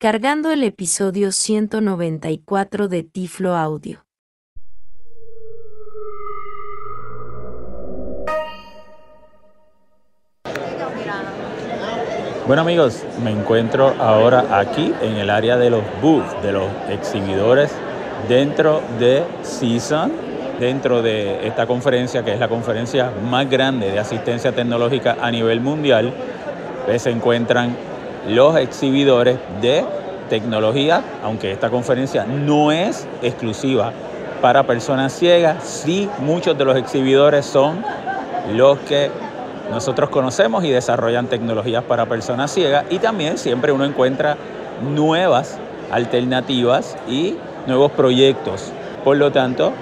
cargando el episodio 194 de Tiflo Audio. Bueno amigos, me encuentro ahora aquí en el área de los booths, de los exhibidores dentro de Season, dentro de esta conferencia que es la conferencia más grande de asistencia tecnológica a nivel mundial. Pues se encuentran los exhibidores de tecnología, aunque esta conferencia no es exclusiva para personas ciegas, sí muchos de los exhibidores son los que nosotros conocemos y desarrollan tecnologías para personas ciegas y también siempre uno encuentra nuevas alternativas y nuevos proyectos. Por lo tanto,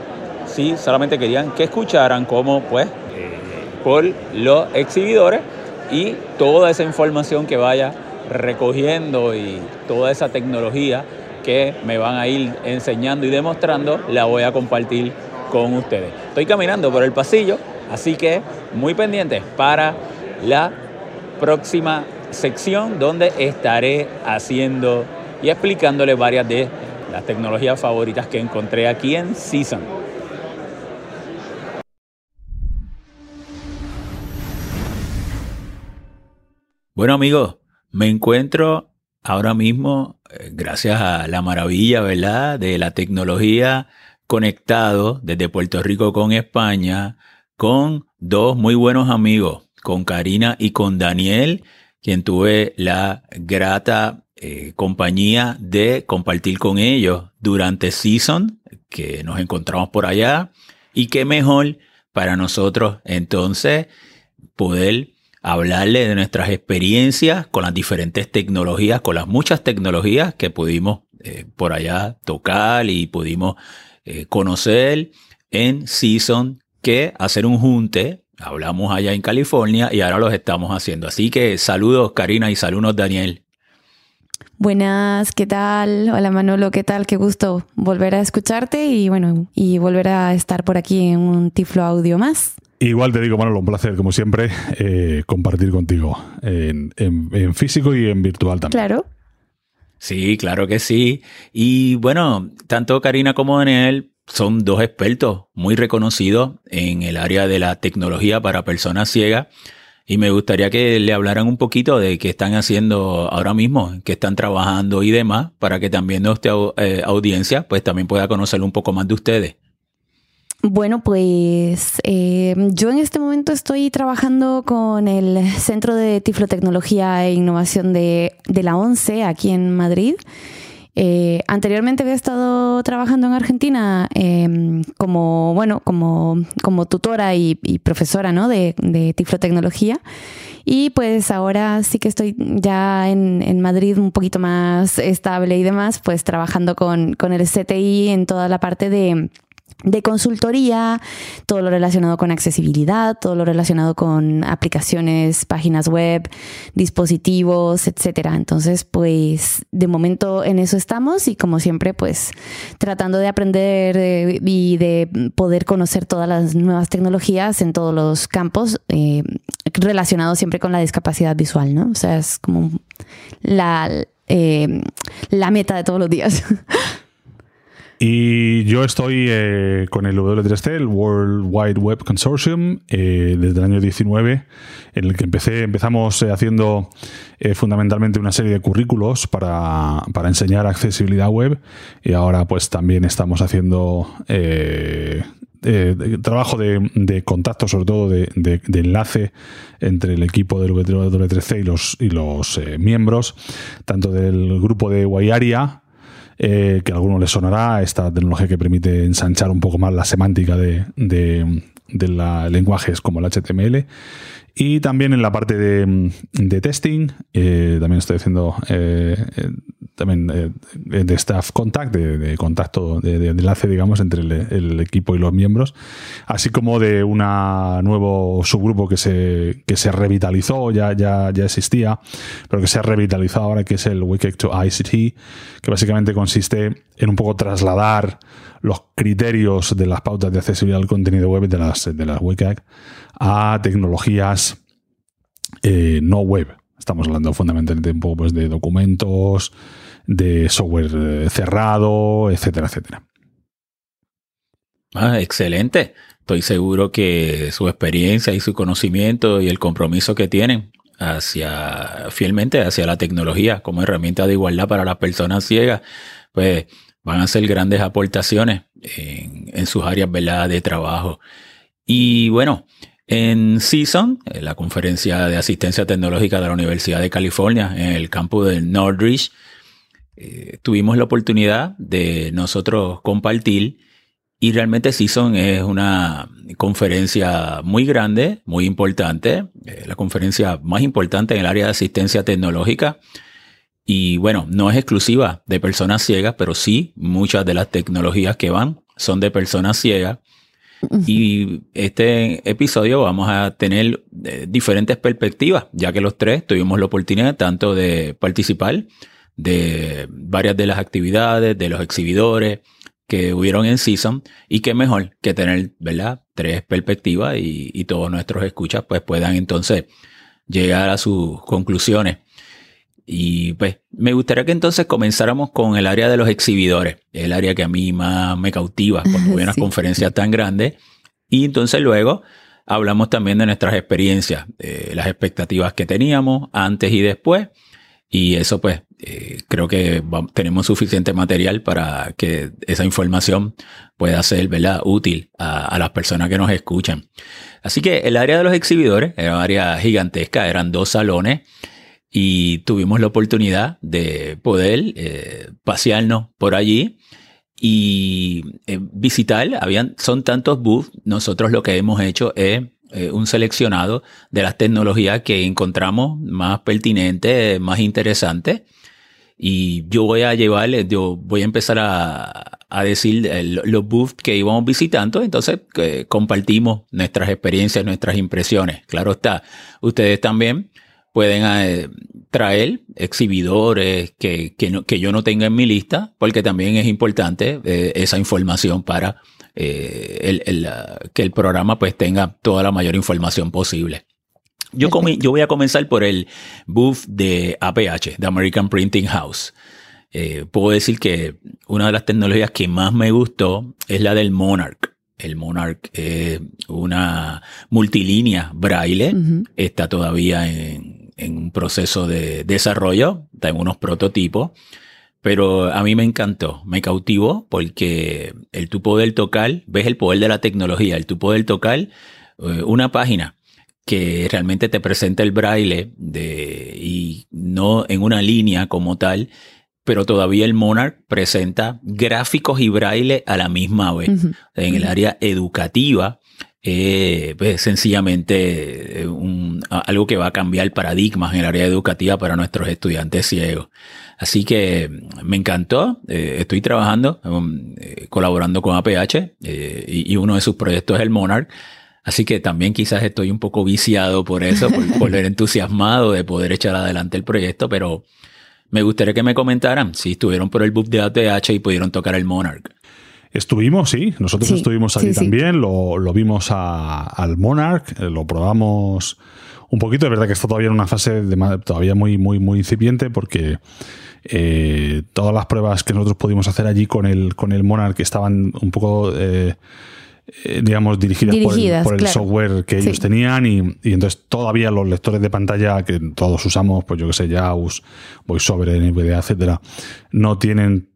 sí, solamente querían que escucharan cómo, pues, eh, por los exhibidores y toda esa información que vaya recogiendo y toda esa tecnología que me van a ir enseñando y demostrando, la voy a compartir con ustedes. Estoy caminando por el pasillo, así que muy pendientes para la próxima sección donde estaré haciendo y explicándole varias de las tecnologías favoritas que encontré aquí en Season. Bueno amigos, me encuentro ahora mismo, eh, gracias a la maravilla, ¿verdad?, de la tecnología conectado desde Puerto Rico con España, con dos muy buenos amigos, con Karina y con Daniel, quien tuve la grata eh, compañía de compartir con ellos durante Season, que nos encontramos por allá, y qué mejor para nosotros entonces poder hablarle de nuestras experiencias con las diferentes tecnologías, con las muchas tecnologías que pudimos eh, por allá tocar y pudimos eh, conocer en Season, que hacer un junte, hablamos allá en California y ahora los estamos haciendo. Así que saludos Karina y saludos Daniel. Buenas, ¿qué tal? Hola Manolo, ¿qué tal? Qué gusto volver a escucharte y bueno, y volver a estar por aquí en un Tiflo Audio más. Igual te digo, Manolo, un placer, como siempre, eh, compartir contigo en, físico y en virtual también. Claro. Sí, claro que sí. Y bueno, tanto Karina como Daniel son dos expertos muy reconocidos en el área de la tecnología para personas ciegas. Y me gustaría que le hablaran un poquito de qué están haciendo ahora mismo, qué están trabajando y demás, para que también nuestra eh, audiencia pues también pueda conocer un poco más de ustedes. Bueno, pues eh, yo en este momento estoy trabajando con el Centro de Tiflotecnología e Innovación de, la ONCE aquí en Madrid. Eh, anteriormente había estado trabajando en Argentina em, como, bueno, como, como tutora y, profesora ¿no? de, de tiflotecnología. Y pues ahora sí que estoy ya en, en, Madrid un poquito más estable y demás, pues trabajando con, con el CTI en toda la parte de de consultoría, todo lo relacionado con accesibilidad, todo lo relacionado con aplicaciones, páginas web, dispositivos, etcétera. Entonces, pues de momento en eso estamos y como siempre, pues tratando de aprender eh, y de poder conocer todas las nuevas tecnologías en todos los campos eh, relacionados siempre con la discapacidad visual, ¿no? O sea, es como la, eh, la meta de todos los días. Y yo estoy eh, con el W3C, el World Wide Web Consortium, eh, desde el año 19, en el que empecé, empezamos eh, haciendo fundamentalmente una serie de currículos para, enseñar accesibilidad web. Y ahora pues también estamos haciendo trabajo de, contacto, sobre todo de, enlace entre el equipo del W3C y los, y los miembros, tanto del grupo de Guayaria, eh, que a algunos les sonará, esta tecnología que permite ensanchar un poco más la semántica de, de, lenguajes como el HTML. Y también en la parte de, de testing, eh, también estoy haciendo eh, también de staff contact, de, contacto, de, enlace, digamos, entre el, equipo y los miembros, así como de un nuevo subgrupo que se, que se revitalizó, ya, ya, ya existía, pero que se ha revitalizado ahora, que es el Wiki to ICT, que básicamente consiste en un poco trasladar los criterios de las pautas de accesibilidad al contenido web de las, de las WCAG a tecnologías eh, no web. Estamos hablando fundamentalmente un poco pues, de documentos, de software eh, cerrado, etcétera, etcétera. Ah, excelente. Estoy seguro que su experiencia y su conocimiento y el compromiso que tienen hacia fielmente hacia la tecnología como herramienta de igualdad para las personas ciegas, pues van a hacer grandes aportaciones en, sus áreas de trabajo. Y bueno, en Season, la conferencia de asistencia tecnológica de la Universidad de California, en el campus de Northridge, eh, tuvimos la oportunidad de nosotros compartir y realmente Season es una conferencia muy grande, muy importante, eh, la conferencia más importante en el área de asistencia tecnológica. Y bueno, no es exclusiva de personas ciegas, pero sí muchas de las tecnologías que van son de personas ciegas. Y este episodio vamos a tener eh, diferentes perspectivas, ya que los tres tuvimos la oportunidad tanto de participar de varias de las actividades, de los exhibidores, que hubieron en Season y qué mejor que tener, ¿verdad? Tres perspectivas y, todos nuestros escuchas pues puedan entonces llegar a sus conclusiones. Y pues me gustaría que entonces comenzáramos con el área de los exhibidores, el área que a mí más me cautiva cuando hay unas conferencias tan grandes. Y entonces luego hablamos también de nuestras experiencias, las expectativas que teníamos antes y después. Y eso pues eh, creo que tenemos suficiente material para que esa información pueda ser ¿verdad? útil a, las personas que nos escuchan. Así que el área de los exhibidores era un área gigantesca, eran dos salones y tuvimos la oportunidad de poder eh, pasearnos por allí y eh, visitar. Habían, son tantos booths, nosotros lo que hemos hecho es eh, un seleccionado de las tecnologías que encontramos más pertinentes, más interesantes y yo voy a llevarle, yo voy a empezar a, a decir los booths que íbamos visitando, entonces compartimos nuestras experiencias, nuestras impresiones. Claro está, ustedes también pueden eh, traer exhibidores que, que, que, yo no tenga en mi lista, porque también es importante eh, esa información para eh, el, el, que el programa pues tenga toda la mayor información posible. Yo, yo voy a comenzar por el booth de APH, de American Printing House. Puedo decir que una de las tecnologías que más me gustó es la del Monarch. El Monarch es una multilínea braille, está todavía en, en, un proceso de desarrollo, está en unos prototipos, pero a mí me encantó, me cautivó porque el tu poder tocar, ves el poder de la tecnología, el tu poder tocar eh, una página que realmente te presenta el braille de, y no en una línea como tal, pero todavía el Monarch presenta gráficos y braille a la misma vez. En el área educativa, eh, pues sencillamente eh, algo que va a cambiar paradigmas en el área educativa para nuestros estudiantes ciegos. Así que me encantó, eh, estoy trabajando, um, colaborando con APH y, y, uno de sus proyectos es el Monarch. Así que también quizás estoy un poco viciado por eso, por, ver entusiasmado de poder echar adelante el proyecto, pero me gustaría que me comentaran si estuvieron por el book de ATH y pudieron tocar el Monarch. Estuvimos, sí, nosotros estuvimos allí también, Lo, vimos al Monarch, eh, lo probamos un poquito, es verdad que está todavía en una fase todavía muy, muy, muy incipiente porque eh, todas las pruebas que nosotros pudimos hacer allí con el, con el Monarch estaban un poco... Eh, digamos, dirigidas, por el, software que ellos tenían y, entonces todavía los lectores de pantalla que todos usamos, pues yo que sé, JAWS, VoiceOver, NVDA, etcétera, no tienen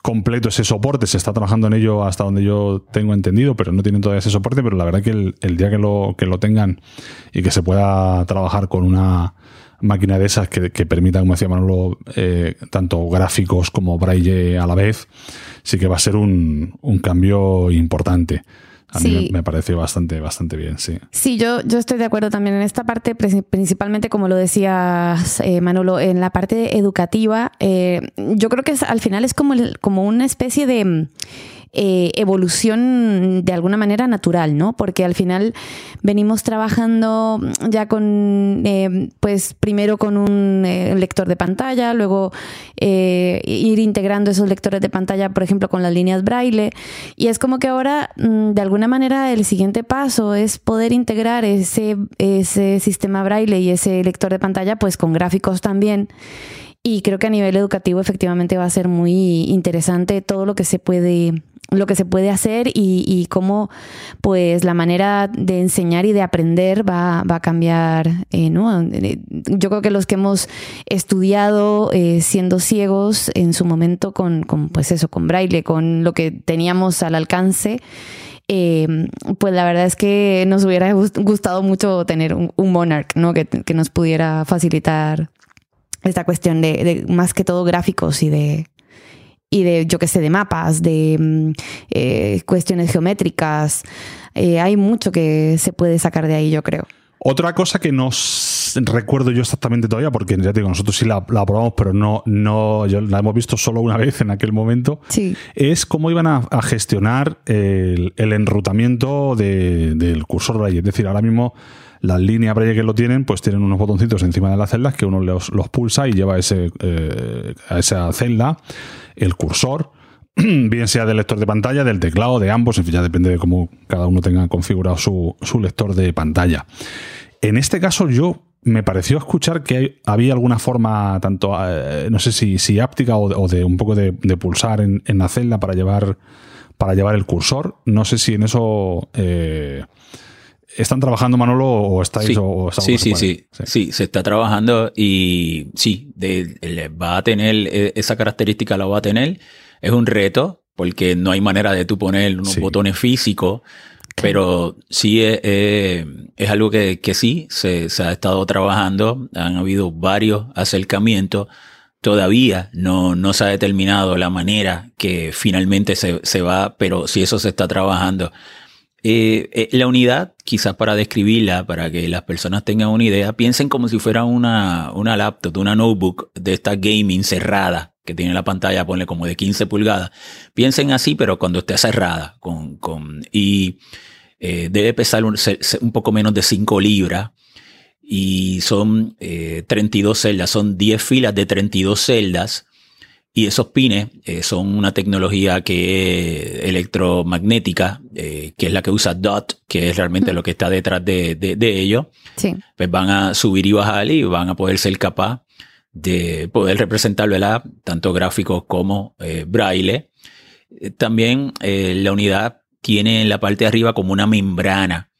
completo ese soporte, se está trabajando en ello hasta donde yo tengo entendido, pero no tienen todavía ese soporte, pero la verdad que el, día que lo, que lo tengan y que se pueda trabajar con una máquina de esas que, permita, como decía Manolo, eh, tanto gráficos como braille a la vez, sí que va a ser un, un cambio importante. A mí me, parece bastante, bastante bien, sí. Sí, yo, yo estoy de acuerdo también en esta parte, principalmente como lo decías, eh, Manolo, en la parte educativa. Eh, yo creo que al final es como, como una especie de eh, evolución de alguna manera natural, ¿no? Porque al final venimos trabajando ya con, eh, pues primero con un eh, lector de pantalla, luego ir integrando esos lectores de pantalla, por ejemplo, con las líneas braille. Y es como que ahora, mm, de alguna manera, el siguiente paso es poder integrar ese, ese sistema braille y ese lector de pantalla, pues con gráficos también Y creo que a nivel educativo efectivamente va a ser muy interesante todo lo que se puede lo que se puede hacer y, cómo pues la manera de enseñar y de aprender va, va a cambiar. Eh, ¿no? Yo creo que los que hemos estudiado eh, siendo ciegos en su momento con, pues eso, con braille, con lo que teníamos al alcance, eh, pues la verdad es que nos hubiera gustado mucho tener un, un Monarch, ¿no? Que, que, nos pudiera facilitar esta cuestión de más que todo gráficos y de y de, yo qué sé, de mapas, de mm, eh, cuestiones geométricas. Eh, hay mucho que se puede sacar de ahí, yo creo. Otra cosa que no recuerdo yo exactamente todavía, porque ya te digo, nosotros sí la, la probamos, pero no, no la hemos visto solo una vez en aquel momento, sí. es cómo iban a, a gestionar el, el enrutamiento de, del cursor Braille. Es decir, ahora mismo las líneas Braille que lo tienen, pues tienen unos botoncitos encima de las celdas que uno los, los pulsa y lleva ese, eh, a esa celda el cursor, bien sea del lector de pantalla, del teclado, de ambos, en fin, ya depende de cómo cada uno tenga configurado su, su lector de pantalla. En este caso yo me pareció escuchar que había alguna forma, tanto, eh, no sé si, si áptica o de, un poco de, de pulsar en, en, la celda para llevar, para llevar el cursor. No sé si en eso... Eh, ¿Están trabajando, Manolo, o estáis? Sí, o, o sí, sí, sí, sí, sí, se está trabajando y sí, de, de, va a tener e, esa característica, la va a tener. Es un reto porque no hay manera de tú poner unos sí. botones físicos, pero sí es, es, es algo que, que sí se, se, ha estado trabajando. Han habido varios acercamientos. Todavía no, no se ha determinado la manera que finalmente se, se va, pero sí eso se está trabajando. Eh, eh, la unidad, quizás para describirla, para que las personas tengan una idea, piensen como si fuera una, una laptop, una notebook de esta gaming cerrada, que tiene la pantalla, ponle como de 15 pulgadas. Piensen así, pero cuando esté cerrada, con, con, y eh, debe pesar un, un, poco menos de 5 libras. Y son 32 celdas, son 10 filas de 32 celdas y esos pines eh, son una tecnología que es electromagnética, eh, que es la que usa DOT, que es realmente mm. lo que está detrás de, de, de ello. Sí. Pues van a subir y bajar y van a poder ser capaz de poder representar ¿verdad? tanto gráficos como eh, braille. Eh, también eh, la unidad tiene en la parte de arriba como una membrana,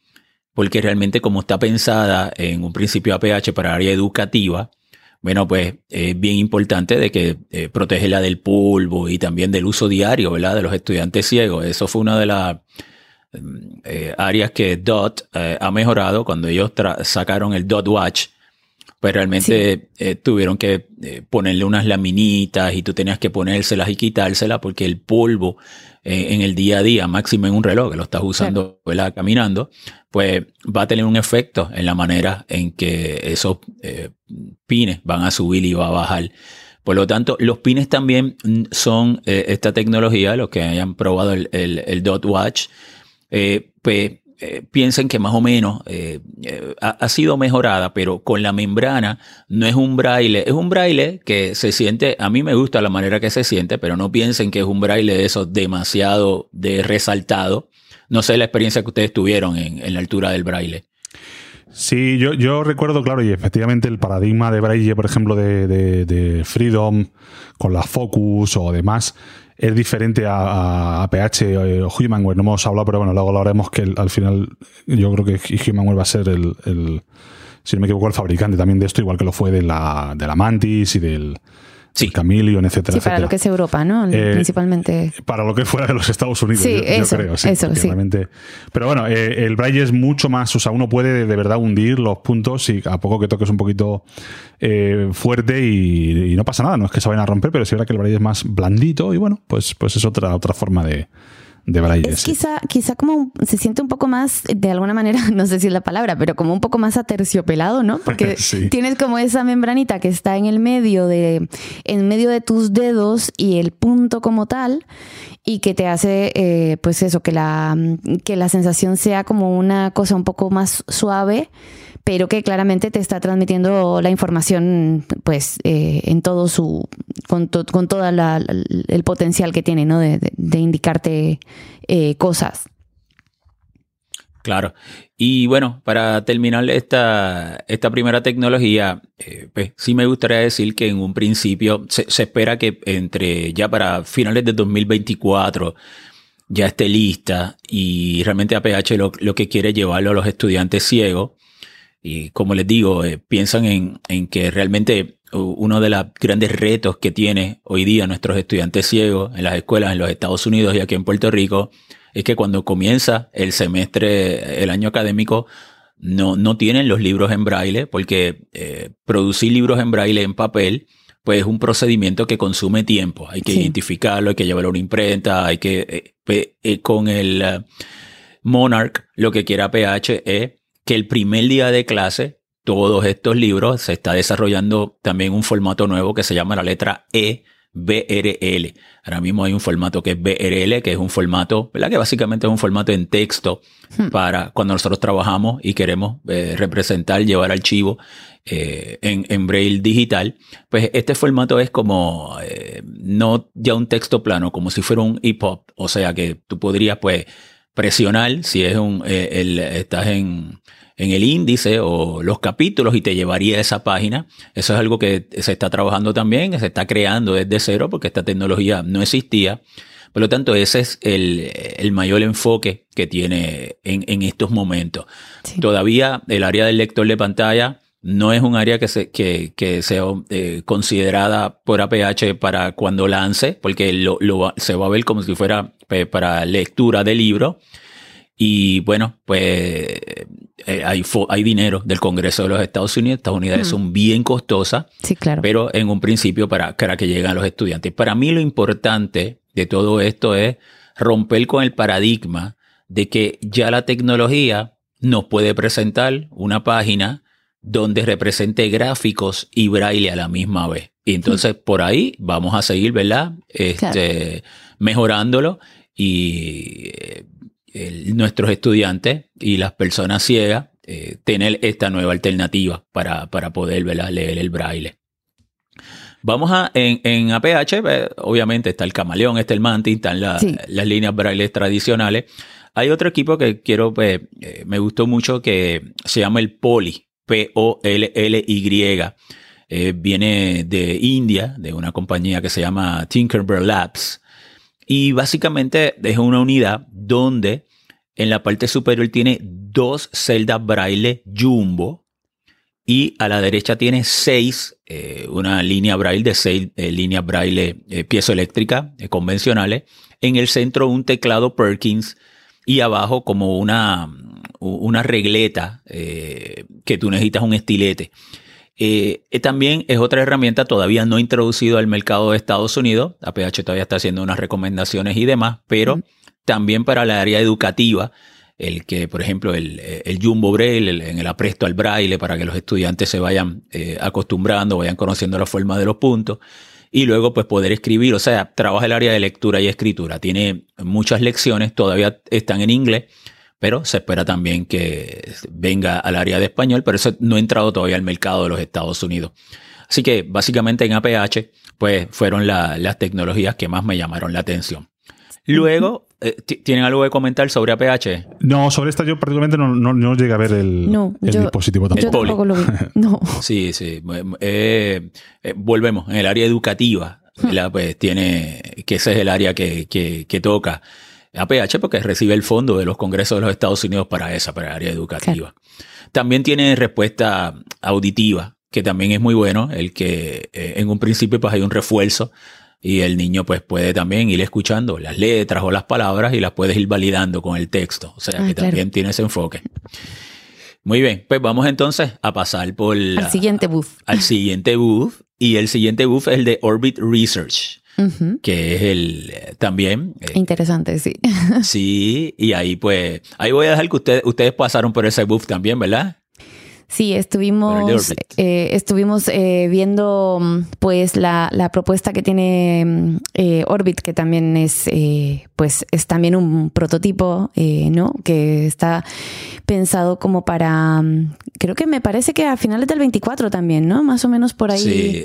porque realmente como está pensada en un principio APH para área educativa, bueno, pues es bien importante de que eh, protege la del polvo y también del uso diario, ¿verdad? De los estudiantes ciegos. Eso fue una de las mm, eh, áreas que DOT eh, ha mejorado cuando ellos sacaron el DOT Watch. Pues realmente sí. Eh, tuvieron que ponerle unas laminitas y tú tenías que ponérselas y quitárselas porque el polvo en el día a día, máximo en un reloj que lo estás usando caminando, pues va a tener un efecto en la manera en que esos eh, pines van a subir y va a bajar. Por lo tanto, los pines también son eh, esta tecnología, los que hayan probado el, el, el Dot Watch, eh, pues eh, piensen que más o menos eh, eh, ha, sido mejorada, pero con la membrana no es un braille, es un braille que se siente, a mí me gusta la manera que se siente, pero no piensen que es un braille de esos demasiado de resaltado. No sé la experiencia que ustedes tuvieron en, la altura del braille. Sí, yo, recuerdo, claro, y efectivamente el paradigma de Braille, por ejemplo, de, de Freedom, con la Focus o demás, es diferente a, a, PH o Humanware. No hemos hablado, pero bueno, luego lo haremos que el, al final yo creo que Humanware va a ser el, el, si no me equivoco, el fabricante también de esto, igual que lo fue de la, de la Mantis y del, Sí. El etcétera, sí, para etcétera. lo que es Europa, ¿no? Eh, Principalmente. Para lo que fuera de los Estados Unidos, sí, yo, eso, yo creo. Sí, eso, sí. Realmente... Pero bueno, eh, el braille es mucho más, o sea, uno puede de verdad hundir los puntos y a poco que toques un poquito eh, fuerte y, y, no pasa nada, no es que se vayan a romper, pero sí es verdad que el braille es más blandito y bueno, pues, pues es otra, otra forma de, de braille. Es quizá, quizá como se siente un poco más, de alguna manera, no sé si es la palabra, pero como un poco más aterciopelado, ¿no? Porque sí. tienes como esa membranita que está en el medio de, en medio de tus dedos y el punto como tal, y que te hace, eh, pues eso, que la, que la sensación sea como una cosa un poco más suave pero que claramente te está transmitiendo la información pues eh, en todo su con, to, con todo el potencial que tiene ¿no? de, de, indicarte eh, cosas Claro. Y bueno, para terminar esta, esta primera tecnología, eh, pues sí me gustaría decir que en un principio se, espera que entre ya para finales de 2024 ya esté lista y realmente APH lo, lo que quiere llevarlo a los estudiantes ciegos. Y como les digo, eh, piensan en, en que realmente uno de los grandes retos que tiene hoy día nuestros estudiantes ciegos en las escuelas en los Estados Unidos y aquí en Puerto Rico es que cuando comienza el semestre, el año académico, no, no tienen los libros en braille, porque eh, producir libros en braille en papel, pues es un procedimiento que consume tiempo. Hay que identificarlo, hay que llevarlo a una imprenta, hay que, eh, con el Monarch, lo que quiera PH es que el primer día de clase, todos estos libros, se está desarrollando también un formato nuevo que se llama la letra E, BRL. Ahora mismo hay un formato que es BRL, que es un formato, ¿verdad? Que básicamente es un formato en texto hmm. para cuando nosotros trabajamos y queremos eh, representar, llevar archivo eh, en, en, braille digital. Pues este formato es como, eh, no ya un texto plano, como si fuera un EPUB. O sea que tú podrías, pues, presionar si es un, el, estás en, en el índice o los capítulos y te llevaría a esa página. Eso es algo que se está trabajando también, se está creando desde cero porque esta tecnología no existía. Por lo tanto, ese es el, mayor enfoque que tiene en, estos momentos. Todavía el área del lector de pantalla no es un área que, se, que, sea eh, considerada por APH para cuando lance, porque lo, se va a ver como si fuera pues, para lectura de libro. Y bueno, pues eh, hay, hay dinero del Congreso de los Estados Unidos. Estas unidades son bien costosas. Sí, claro. Pero en un principio para, para que lleguen a los estudiantes. Para mí lo importante de todo esto es romper con el paradigma de que ya la tecnología nos puede presentar una página donde represente gráficos y braille a la misma vez. Y entonces por ahí vamos a seguir, ¿verdad? Este, Mejorándolo y eh, nuestros estudiantes y las personas ciegas eh, tener esta nueva alternativa para, para poder leer el braille. Vamos a, en, en APH, pues, obviamente está el camaleón, está el mantis, están las líneas braille tradicionales. Hay otro equipo que quiero, pues, eh, me gustó mucho que se llama el Poly, P-O-L-L-Y. Eh, viene de India, de una compañía que se llama Tinkerbell Labs. Y básicamente es una unidad donde en la parte superior tiene dos celdas braille jumbo y a la derecha tiene seis, eh, una línea braille de seis eh, líneas braille piezoeléctricas convencionales. En el centro un teclado Perkins y abajo como una, una regleta que tú necesitas un estilete. también es otra herramienta todavía no introducido al mercado de Estados Unidos. APH todavía está haciendo unas recomendaciones y demás, pero también para la área educativa, el que, por ejemplo, el, el Jumbo Braille, en el apresto al braille, para que los estudiantes se vayan eh, acostumbrando, vayan conociendo la forma de los puntos, y luego pues poder escribir, o sea, trabaja el área de lectura y escritura. Tiene muchas lecciones, todavía están en inglés, pero se espera también que venga al área de español, pero eso no ha entrado todavía al mercado de los Estados Unidos. Así que básicamente en APH, pues fueron las tecnologías que más me llamaron la atención. Luego, eh, ¿tienen algo que comentar sobre APH? No, sobre esta yo particularmente no, no, llegué a ver el, dispositivo tampoco. Yo lo vi. No. sí, sí. Eh, eh, volvemos, en el área educativa, pues tiene, que ese es el área que, que, toca. APH porque recibe el fondo de los congresos de los Estados Unidos para esa, para el área educativa. También tiene respuesta auditiva, que también es muy bueno, el que en un principio pues hay un refuerzo y el niño pues puede también ir escuchando las letras o las palabras y las puedes ir validando con el texto. O sea ah, que también tiene ese enfoque. Muy bien, pues vamos entonces a pasar por... al siguiente booth. Al siguiente booth. Y el siguiente booth es el de Orbit Research. Que es el también eh, interesante sí sí y ahí pues ahí voy a dejar que ustedes ustedes pasaron por ese booth también verdad Sí, estuvimos, eh, estuvimos eh, viendo mm, pues la, propuesta que tiene mm, eh, Orbit, que también es pues es también un prototipo, ¿no? Que está pensado como para mm, creo que me parece que a finales del 24 también, ¿no? Más o menos por ahí. Sí.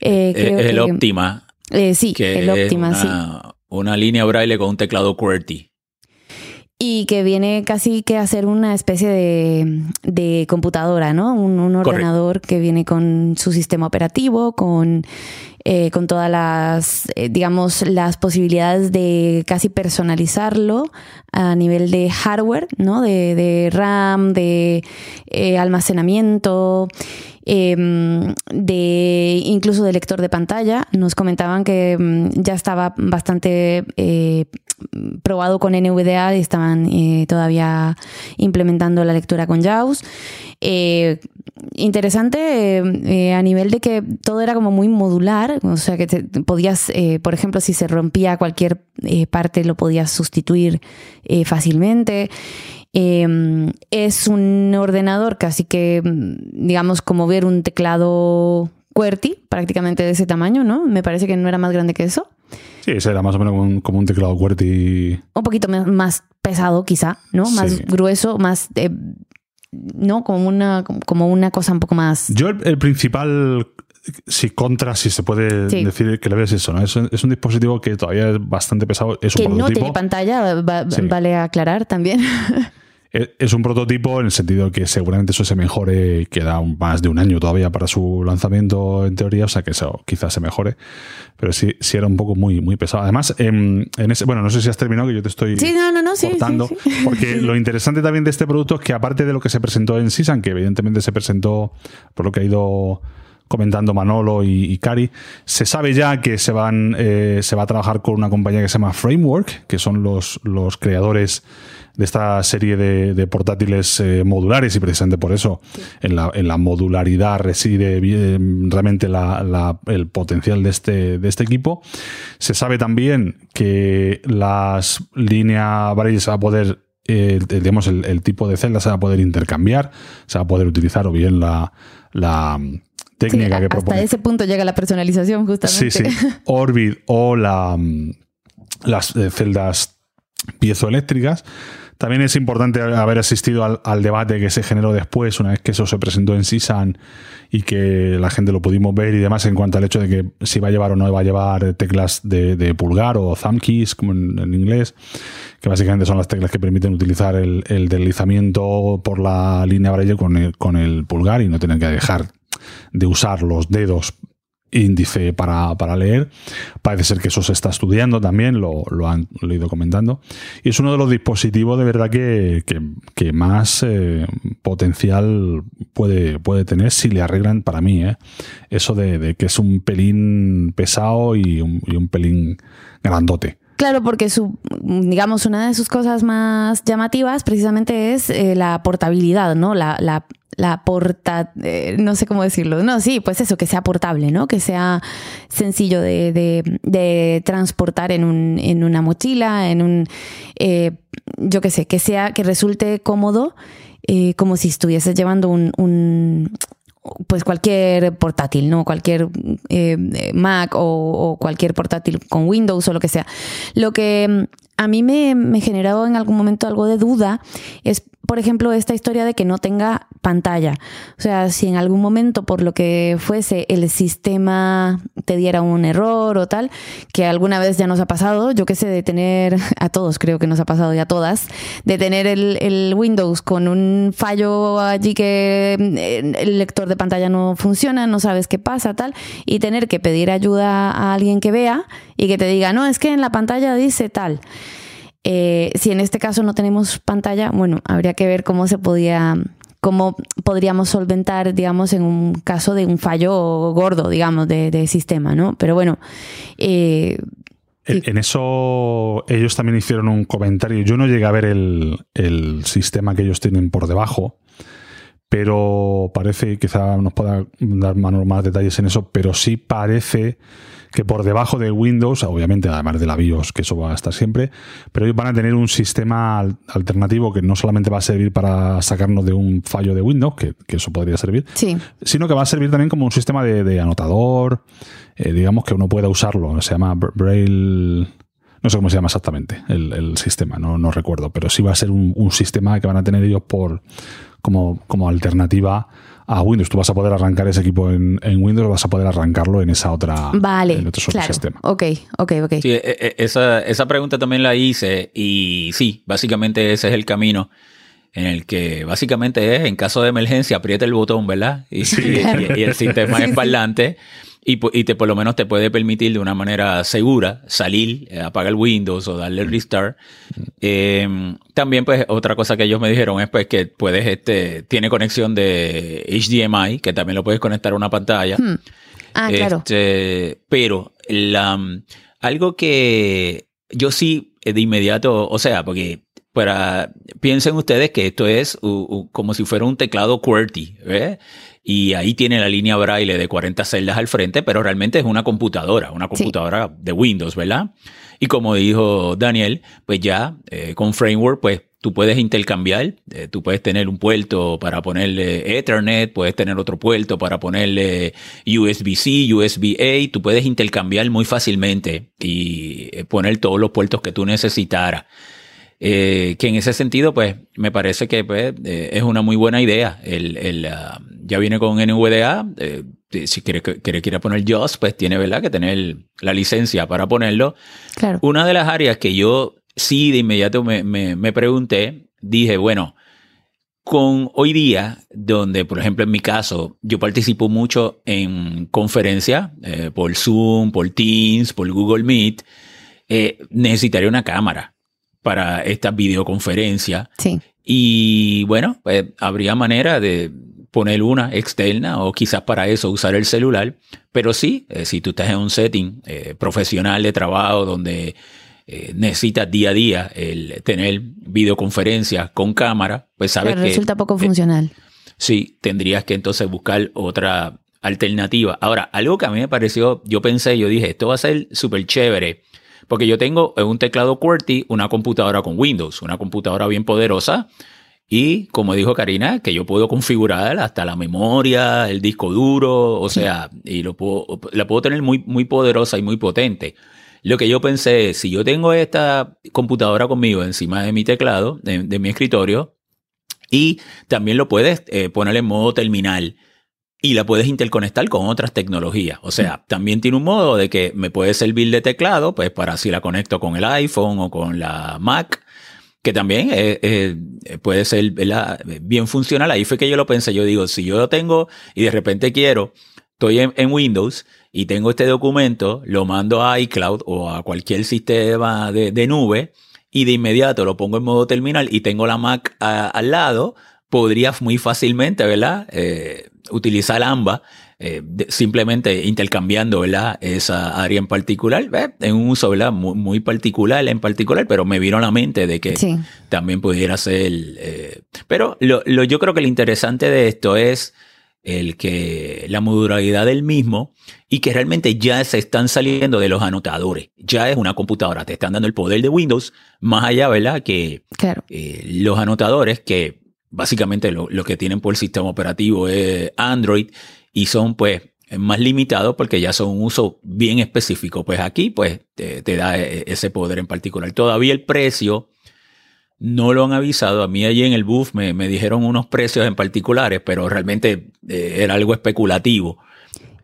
el Optima. sí, el Optima, sí. Una línea braille con un teclado QWERTY. y que viene casi que a ser una especie de, de computadora, ¿no? Un, un ordenador que viene con su sistema operativo, con, eh, con todas las, eh, digamos, las posibilidades de casi personalizarlo a nivel de hardware, ¿no? De, de RAM, de eh, almacenamiento. Em, de incluso de lector de pantalla. Nos comentaban que mm, ya estaba bastante eh, probado con NVDA y estaban eh, todavía implementando la lectura con JAWS. Eh, interesante a nivel de que todo era como muy modular, o sea que podías, por ejemplo, si se rompía cualquier parte lo podías sustituir fácilmente. Em, es un ordenador casi que, digamos, como ver un teclado QWERTY, prácticamente de ese tamaño, ¿no? Me parece que no era más grande que eso. Sí, ese era más o menos como un, teclado QWERTY. Un poquito más pesado, quizá, ¿no? Más grueso, más... Eh, ¿no? Como una, como una cosa un poco más... Yo el, principal si contra, si se puede decir que le ves eso, ¿no? Es un, es un, dispositivo que todavía es bastante pesado. Es que no tiene pantalla, vale aclarar también. Eh, es un prototipo en el sentido que seguramente eso se mejore, queda más de un año todavía para su lanzamiento en teoría, o sea que eso quizás se mejore, pero sí, sí era un poco muy, muy pesado. Además, en, ese, bueno, no sé si has terminado, que yo te estoy sí, no, no, no, cortando, porque lo interesante también de este producto es que aparte de lo que se presentó en Sisan, que evidentemente se presentó por lo que ha ido comentando Manolo y, Cari. Se sabe ya que se, van, eh, se va a trabajar con una compañía que se llama Framework, que son los, los creadores de esta serie de, portátiles eh, modulares y precisamente por eso en, la, en, la, modularidad reside realmente la, el potencial de este, de este equipo. Se sabe también que las líneas Braille va a poder eh, digamos, el, tipo de celda se va a poder intercambiar, se va a poder utilizar o bien la, la técnica que propone. Hasta ese punto llega la personalización, justamente. Sí, sí. Orbit o la, las eh, celdas piezoeléctricas. También es importante haber asistido al, debate que se generó después, una vez que eso se presentó en CISAN y que la gente lo pudimos ver y demás en cuanto al hecho de que si va a llevar o no va a llevar teclas de, pulgar o thumb keys, como en, inglés, que básicamente son las teclas que permiten utilizar el, deslizamiento por la línea braille con con el pulgar y no tener que dejar de usar los dedos índice para, leer. Parece ser que eso se está estudiando también, lo, han ido comentando. Y es uno de los dispositivos de verdad que, más eh, potencial puede, puede tener si le arreglan para mí. Eh, eso de, que es un pelín pesado y un, pelín grandote. Claro, porque su, digamos, una de sus cosas más llamativas precisamente es eh, la portabilidad, ¿no? La, la, la porta, eh, no sé cómo decirlo, no, sí, pues eso, que sea portable, ¿no? Que sea sencillo de, de, transportar en, un, en una mochila, en un, eh, yo qué sé, que sea, que resulte cómodo, eh, como si estuvieses llevando un, un pues cualquier portátil, ¿no? Cualquier Mac o, cualquier portátil con Windows o lo que sea. Lo que mm, a mí me, me generado en algún momento algo de duda es por ejemplo, esta historia de que no tenga pantalla. O sea, si en algún momento, por lo que fuese, el sistema te diera un error o tal, que alguna vez ya nos ha pasado, yo qué sé, de tener, a todos creo que nos ha pasado y a todas, de tener el, el Windows con un fallo allí que eh, el lector de pantalla no funciona, no sabes qué pasa, tal, y tener que pedir ayuda a alguien que vea y que te diga, no, es que en la pantalla dice tal. Eh, si en este caso no tenemos pantalla, bueno, habría que ver cómo se podía, cómo podríamos solventar, digamos, en un caso de un fallo gordo, digamos, de, sistema, ¿no? Pero bueno. Eh, en, eso ellos también hicieron un comentario. Yo no llegué a ver el, el sistema que ellos tienen por debajo pero parece, quizá nos pueda dar más detalles en eso, pero sí parece que por debajo de Windows, obviamente además de la BIOS, que eso va a estar siempre, pero ellos van a tener un sistema alternativo que no solamente va a servir para sacarnos de un fallo de Windows, que, eso podría servir, sino que va a servir también como un sistema de, anotador, eh, digamos que uno pueda usarlo, se llama Braille... No sé cómo se llama exactamente el, sistema, no, no, recuerdo, pero sí va a ser un, un sistema que van a tener ellos por como, como alternativa a Windows. Tú vas a poder arrancar ese equipo en, Windows, vas a poder arrancarlo en esa otra. Vale, en otro claro. sistema. Ok, ok, ok. Sí, e, e, esa, esa pregunta también la hice y sí, básicamente ese es el camino en el que básicamente es, en caso de emergencia, aprieta el botón, ¿verdad? Y, el sistema es parlante y, y, te, por lo menos te puede permitir de una manera segura salir, eh, apagar el Windows o darle el restart. Em, también, pues, otra cosa que ellos me dijeron es pues que puedes, este, tiene conexión de HDMI, que también lo puedes conectar a una pantalla. Hmm. Ah, claro. Este, pero la, algo que yo sí de inmediato, o sea, porque para, piensen ustedes que esto es como si fuera un teclado QWERTY, ¿ves? Y ahí tiene la línea braille de 40 celdas al frente, pero realmente es una computadora, una computadora de Windows, ¿verdad? Y como dijo Daniel, pues ya eh, con Framework, pues tú puedes intercambiar, eh, tú puedes tener un puerto para ponerle Ethernet, puedes tener otro puerto para ponerle USB-C, USB-A, tú puedes intercambiar muy fácilmente y eh, poner todos los puertos que tú necesitaras. Eh, que en ese sentido, pues, me parece que pues, eh, es una muy buena idea. El, el ah, ya viene con NVDA. Eh, si quiere, quiere, quiere, poner JOS, pues tiene ¿verdad? que tener la licencia para ponerlo. Claro. Una de las áreas que yo sí de inmediato me, me, me pregunté, dije, bueno, con hoy día, donde, por ejemplo, en mi caso, yo participo mucho en conferencias por Zoom, por Teams, por Google Meet, necesitaría una cámara para esta videoconferencia. Sí. Y bueno, pues habría manera de poner una externa o quizás para eso usar el celular. Pero sí, eh, si tú estás en un setting eh, profesional de trabajo donde eh, necesitas día a día el tener videoconferencias con cámara, pues sabes Pero que... Resulta poco funcional. sí, tendrías que entonces buscar otra alternativa. Ahora, algo que a mí me pareció, yo pensé, yo dije, esto va a ser súper chévere porque yo tengo un teclado QWERTY, una computadora con Windows, una computadora bien poderosa. Y como dijo Karina, que yo puedo configurar hasta la memoria, el disco duro, o sea, y la puedo tener muy, muy poderosa y muy potente. Lo que yo pensé es, si yo tengo esta computadora conmigo encima de mi teclado, de, mi escritorio, y también lo puedes eh, poner en modo terminal y la puedes interconectar con otras tecnologías. O sea, también tiene un modo de que me puede servir de teclado, pues para si la conecto con el iPhone o con la Mac, que también eh, eh, puede ser bien funcional. Ahí fue que yo lo pensé. Yo digo, si yo lo tengo y de repente quiero, estoy en, Windows y tengo este documento, lo mando a iCloud o a cualquier sistema de, nube y de inmediato lo pongo en modo terminal y tengo la Mac al lado, podría muy fácilmente, ¿verdad? Eh, utilizar ambas, eh, simplemente intercambiando ¿verdad? esa área en particular, en un uso ¿verdad? Muy, particular en particular, pero me vino a la mente de que también pudiera ser... Eh, pero lo, yo creo que lo interesante de esto es el que la modularidad del mismo y que realmente ya se están saliendo de los anotadores. Ya es una computadora, te están dando el poder de Windows, más allá, ¿verdad? Que eh, los anotadores que básicamente lo, que tienen por sistema operativo es Android y son pues más limitados porque ya son un uso bien específico. Pues aquí pues te, da e, ese poder en particular. Todavía el precio no lo han avisado. A mí allí en el booth me, dijeron unos precios en particulares, pero realmente eh, era algo especulativo.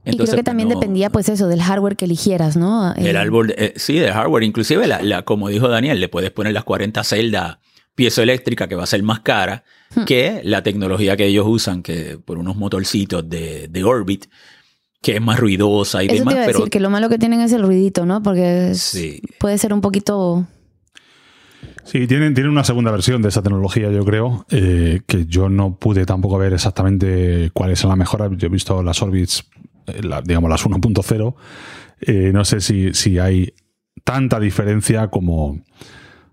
Entonces, y creo que también dependía, pues eso, del hardware que eligieras, ¿no? El árbol, eh, sí, del hardware. Inclusive, la, como dijo Daniel, le puedes poner las 40 celdas piezoeléctrica que va a ser más cara hmm. que la tecnología que ellos usan, que por unos motorcitos de, de Orbit, que es más ruidosa y Eso demás. Te iba a pero decir que lo malo que tienen es el ruidito, ¿no? Porque puede ser un poquito. Sí, tienen, tienen una segunda versión de esa tecnología, yo creo, eh, que yo no pude tampoco ver exactamente cuál es la mejora. Yo he visto las Orbits, eh, digamos las 1.0. Eh, no sé si, si hay tanta diferencia como,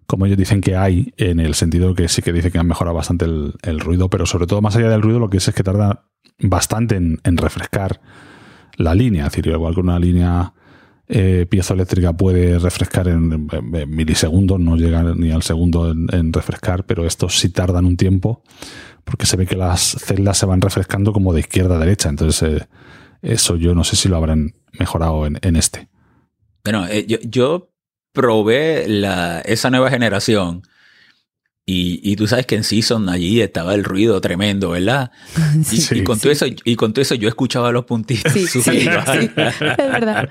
como ellos dicen que hay, en el sentido que sí que dice que han mejorado bastante el, ruido, pero sobre todo más allá del ruido lo que es es que tarda bastante en, refrescar la línea, es decir, igual que una línea eh, piezoeléctrica puede refrescar en, milisegundos, no llega ni al segundo en, refrescar, pero estos sí tardan un tiempo porque se ve que las celdas se van refrescando como de izquierda a derecha, entonces eh, eso yo no sé si lo habrán mejorado en, este. Bueno, eh, yo probé la, esa nueva generación Y, tú sabes que en Season allí estaba el ruido tremendo, ¿verdad? y, con todo eso, y con todo eso yo escuchaba los puntitos. Sí, sí, es verdad.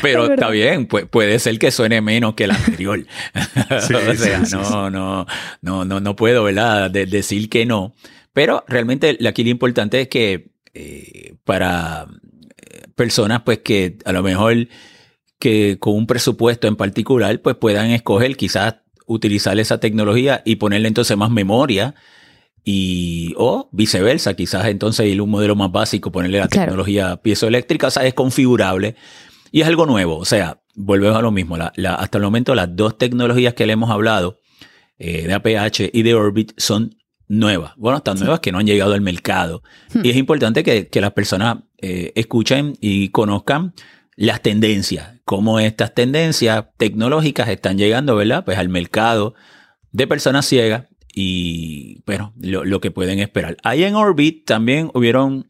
Pero está bien, puede ser que suene menos que el anterior. o sea, no, no, no, no, no puedo, ¿verdad? decir que no. Pero realmente aquí lo importante es que eh, para eh, personas, pues que a lo mejor que con un presupuesto en particular, pues puedan escoger quizás utilizar esa tecnología y ponerle entonces más memoria y o viceversa, quizás entonces ir un modelo más básico, ponerle la tecnología piezoeléctrica, o sea, es configurable. Y es algo nuevo, o sea, volvemos a lo mismo, hasta el momento las dos tecnologías que le hemos hablado, eh, de APH y de Orbit, son nuevas, bueno, están nuevas que no han llegado al mercado. Hmm. y es importante que, las personas eh, escuchen y conozcan las tendencias, cómo estas tendencias tecnológicas están llegando, ¿verdad? Pues al mercado de personas ciegas y, bueno, lo, que pueden esperar. Ahí en Orbit también hubieron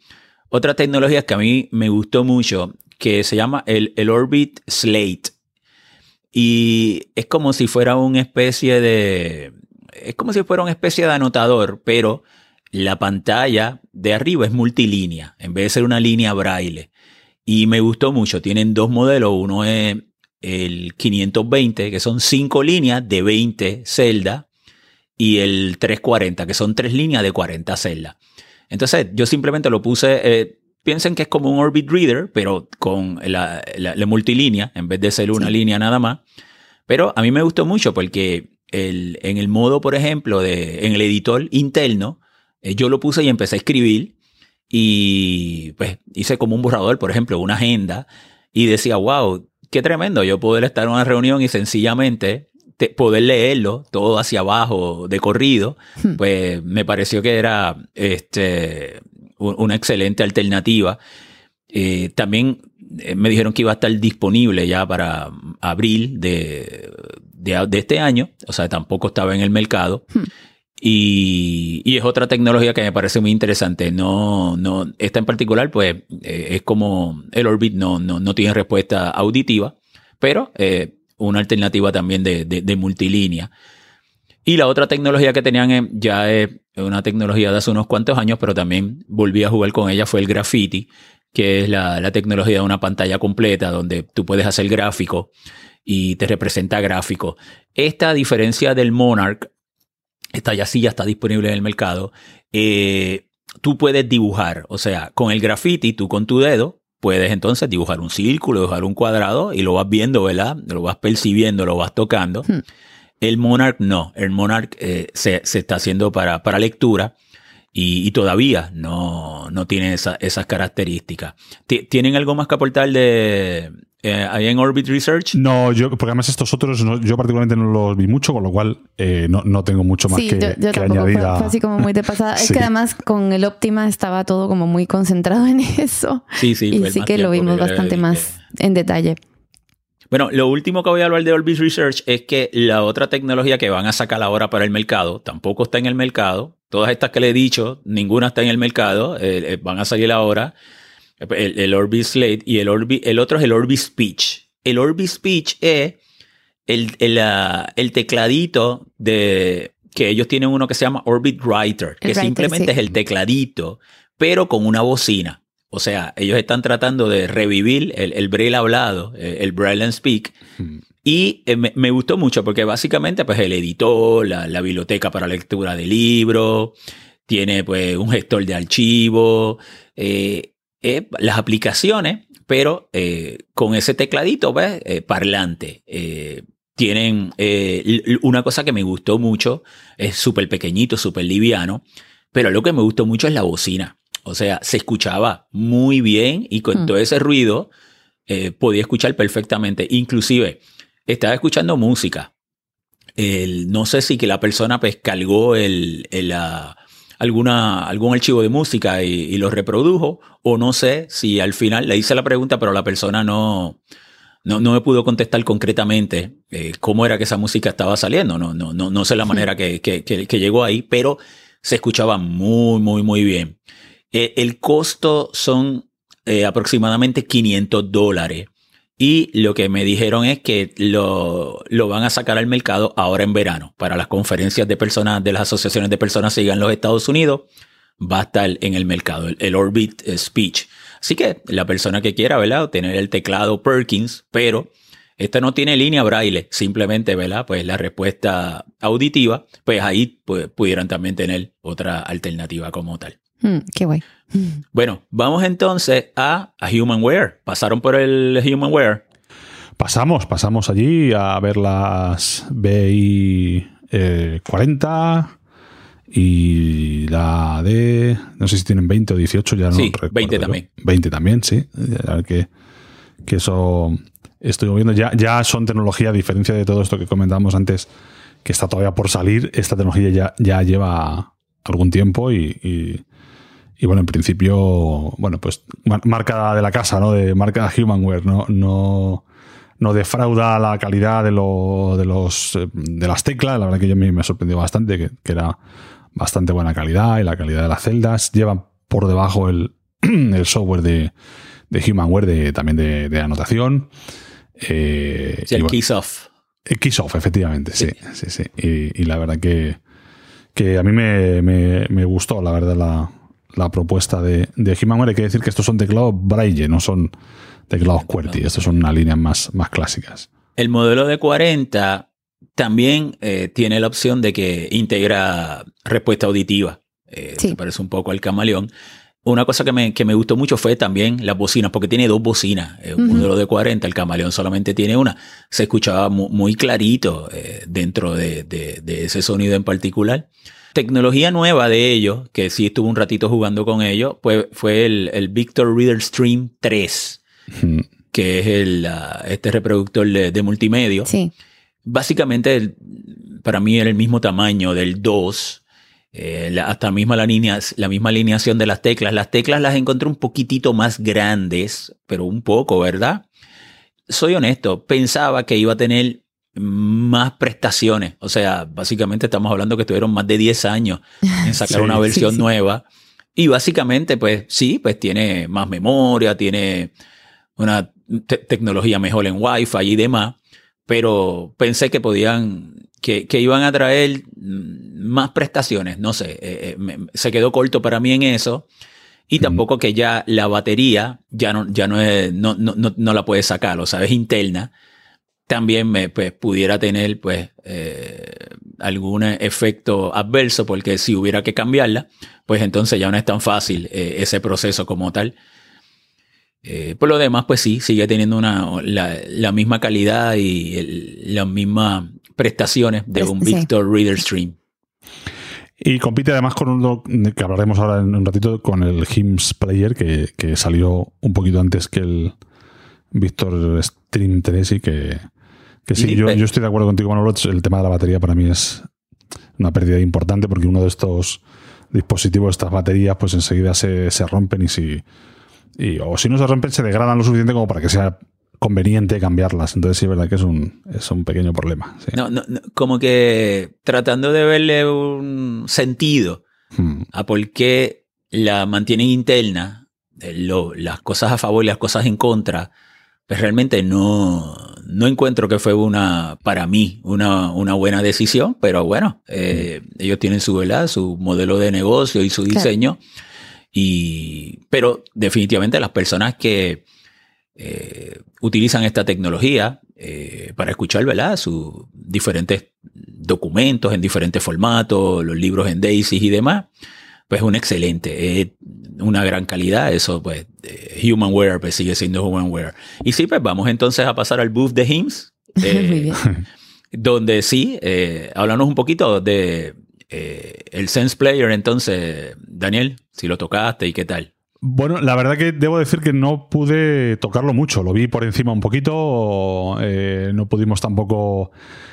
otras tecnologías que a mí me gustó mucho, que se llama el, el Orbit Slate. Y es como si fuera una especie de, es como si fuera una especie de anotador, pero la pantalla de arriba es multilínea, en vez de ser una línea braille. Y me gustó mucho. Tienen dos modelos. Uno es el 520, que son cinco líneas de 20 celdas, y el 340, que son tres líneas de 40 celdas. Entonces, yo simplemente lo puse. Eh, piensen que es como un Orbit Reader, pero con la, multilínea, en vez de ser una línea nada más. Pero a mí me gustó mucho porque el, en el modo, por ejemplo, de, en el editor interno, eh, yo lo puse y empecé a escribir y pues hice como un borrador, por ejemplo, una agenda y decía, wow, qué tremendo yo poder estar en una reunión y sencillamente poder leerlo todo hacia abajo de corrido, hmm. pues me pareció que era este, una excelente alternativa. Eh, también eh, me dijeron que iba a estar disponible ya para abril de, de, este año, o sea, tampoco estaba en el mercado. Hmm. Y, es otra tecnología que me parece muy interesante. No, no, esta en particular, pues, eh, es como el Orbit no, no, no tiene respuesta auditiva, pero eh, una alternativa también de, de, multilínea. Y la otra tecnología que tenían ya es una tecnología de hace unos cuantos años, pero también volví a jugar con ella, fue el graffiti, que es la, tecnología de una pantalla completa donde tú puedes hacer gráfico y te representa gráfico. Esta, diferencia del Monarch, esta ya sí ya está disponible en el mercado, eh, tú puedes dibujar, o sea, con el graffiti, tú con tu dedo, puedes entonces dibujar un círculo, dibujar un cuadrado y lo vas viendo, ¿verdad? Lo vas percibiendo, lo vas tocando. Hmm. El Monarch no, el Monarch eh, se, está haciendo para, para lectura y, todavía no, no tiene esas características. ¿Tienen algo más que aportar de, eh, ¿Hay en Orbit Research? No, yo, porque además estos otros yo particularmente no los vi mucho, con lo cual eh, no, tengo mucho más que, yo, yo añadir. Fue, así como muy de pasada. Es que además con el Optima estaba todo como muy concentrado en eso. Sí, sí. Y sí que lo vimos bastante más en detalle. Bueno, lo último que voy a hablar de Orbit Research es que la otra tecnología que van a sacar ahora para el mercado tampoco está en el mercado. Todas estas que le he dicho, ninguna está en el mercado, eh, van a salir ahora el, Orbit Slate y el, el otro es el Orbit Speech. El Orbit Speech es el, el, tecladito de que ellos tienen uno que se llama Orbit Writer, que simplemente es el tecladito, pero con una bocina. O sea, ellos están tratando de revivir el, el braille hablado, el braille and speak. Hmm. Y eh, me, gustó mucho porque básicamente pues el editor, la, la biblioteca para lectura de libros, tiene pues un gestor de archivo, eh, eh, las aplicaciones, pero eh, con ese tecladito ¿ves? Eh, parlante. tienen una cosa que me gustó mucho, es súper pequeñito, súper liviano, pero lo que me gustó mucho es la bocina. O sea, se escuchaba muy bien y con hmm. todo ese ruido podía escuchar perfectamente. Inclusive, estaba escuchando música. no sé si que la persona pues cargó el, la, alguna, algún archivo de música y, lo reprodujo, o no sé si al final le hice la pregunta, pero la persona no, no, no me pudo contestar concretamente eh, cómo era que esa música estaba saliendo. No, no, no, no sé la manera que, que, que, llegó ahí, pero se escuchaba muy, muy, muy bien. Eh, el costo son eh, aproximadamente 500 dólares. Y lo que me dijeron es que lo, lo, van a sacar al mercado ahora en verano para las conferencias de personas, de las asociaciones de personas que en los Estados Unidos. Va a estar en el mercado, el, Orbit Speech. Así que la persona que quiera, ¿verdad? Tener el teclado Perkins, pero esta no tiene línea braille, simplemente, ¿verdad? Pues la respuesta auditiva, pues ahí pues, pudieran también tener otra alternativa como tal. Mm, qué guay. Bueno, vamos entonces a, a Humanware. ¿Pasaron por el Humanware? Pasamos, pasamos allí a ver las BI 40 eh, y la de. No sé si tienen 20 o 18, ya no sí, 20 también. 20 también, sí. Que, que eso estoy viendo. Ya, ya son tecnología, a diferencia de todo esto que comentamos antes, que está todavía por salir. Esta tecnología ya, ya lleva algún tiempo y y bueno, en principio, bueno, pues marca de la casa, ¿no? De marca Humanware, ¿no? No, no defrauda la calidad de, lo, de, los, eh, de las teclas. La verdad que yo me, me sorprendió bastante, que, era bastante buena calidad y la calidad de las celdas. Lleva por debajo el, el software de, de Humanware de, también de, anotación. Eh, sí, el Keysoft. El Keysoft, efectivamente, sí. sí, sí, Y, la verdad que, que a mí me, me, me gustó, la verdad, la, la propuesta de, de Hay que decir que estos son teclados Braille, no son teclados QWERTY. Estas son unas líneas más, más clásicas. El modelo de 40 también eh, tiene la opción de que integra respuesta auditiva. Eh, Se parece un poco al camaleón. Una cosa que me, que me, gustó mucho fue también las bocinas, porque tiene dos bocinas. Eh, un modelo de 40, el camaleón solamente tiene una. Se escuchaba muy, clarito dentro de, de, ese sonido en particular tecnología nueva de ellos, que sí estuve un ratito jugando con ellos, pues fue el, el Victor Reader Stream 3, que es el, este reproductor de, multimedia. Sí. Básicamente, para mí era el mismo tamaño del 2. Eh, hasta misma la, la misma alineación de las teclas. Las teclas las encontré un poquitito más grandes, pero un poco, ¿verdad? Soy honesto, pensaba que iba a tener más prestaciones. O sea, básicamente estamos hablando que estuvieron más de 10 años en sacar una versión nueva. Y básicamente, pues sí, pues tiene más memoria, tiene una tecnología mejor en Wi-Fi y demás. Pero pensé que podían, que, iban a traer más prestaciones. No sé, eh, eh, se quedó corto para mí en eso. Y tampoco que ya la batería ya no, ya no, es, no, no, no, la puedes sacar, o sea, es interna también me pues, pudiera tener pues eh, algún efecto adverso porque si hubiera que cambiarla pues entonces ya no es tan fácil eh, ese proceso como tal. Eh, por lo demás pues sí sigue teniendo una, la, misma calidad y las mismas prestaciones de un Victor Reader Stream. Y compite además con uno que hablaremos ahora en un ratito con el HIMS Player que, que salió un poquito antes que el Victor Stream 3 y que, que sí, yo, estoy de acuerdo contigo, Manolo. El tema de la batería para mí es una pérdida importante porque uno de estos dispositivos, estas baterías, pues enseguida se, rompen y si. o si no se rompen, se degradan lo suficiente como para que sea conveniente cambiarlas. Entonces, sí, es verdad que es un, es un pequeño problema. No, no, como que tratando de verle un sentido hmm. a por qué la mantienen interna, las cosas a favor y las cosas en contra pues realmente no, no encuentro que fue una, para mí, una, una buena decisión, pero bueno, eh, ellos tienen su, ¿verdad? su modelo de negocio y su diseño. Y, pero definitivamente las personas que eh, utilizan esta tecnología eh, para escuchar ¿verdad? sus diferentes documentos en diferentes formatos, los libros en Daisy y demás, pues un excelente, es una gran calidad, eso pues Humanware pues sigue siendo Humanware. Y sí, pues vamos entonces a pasar al booth de HIMS, eh, donde sí, eh, háblanos un poquito de eh, el Sense Player entonces, Daniel, si lo tocaste y qué tal. Bueno, la verdad que debo decir que no pude tocarlo mucho, lo vi por encima un poquito, no pudimos tampoco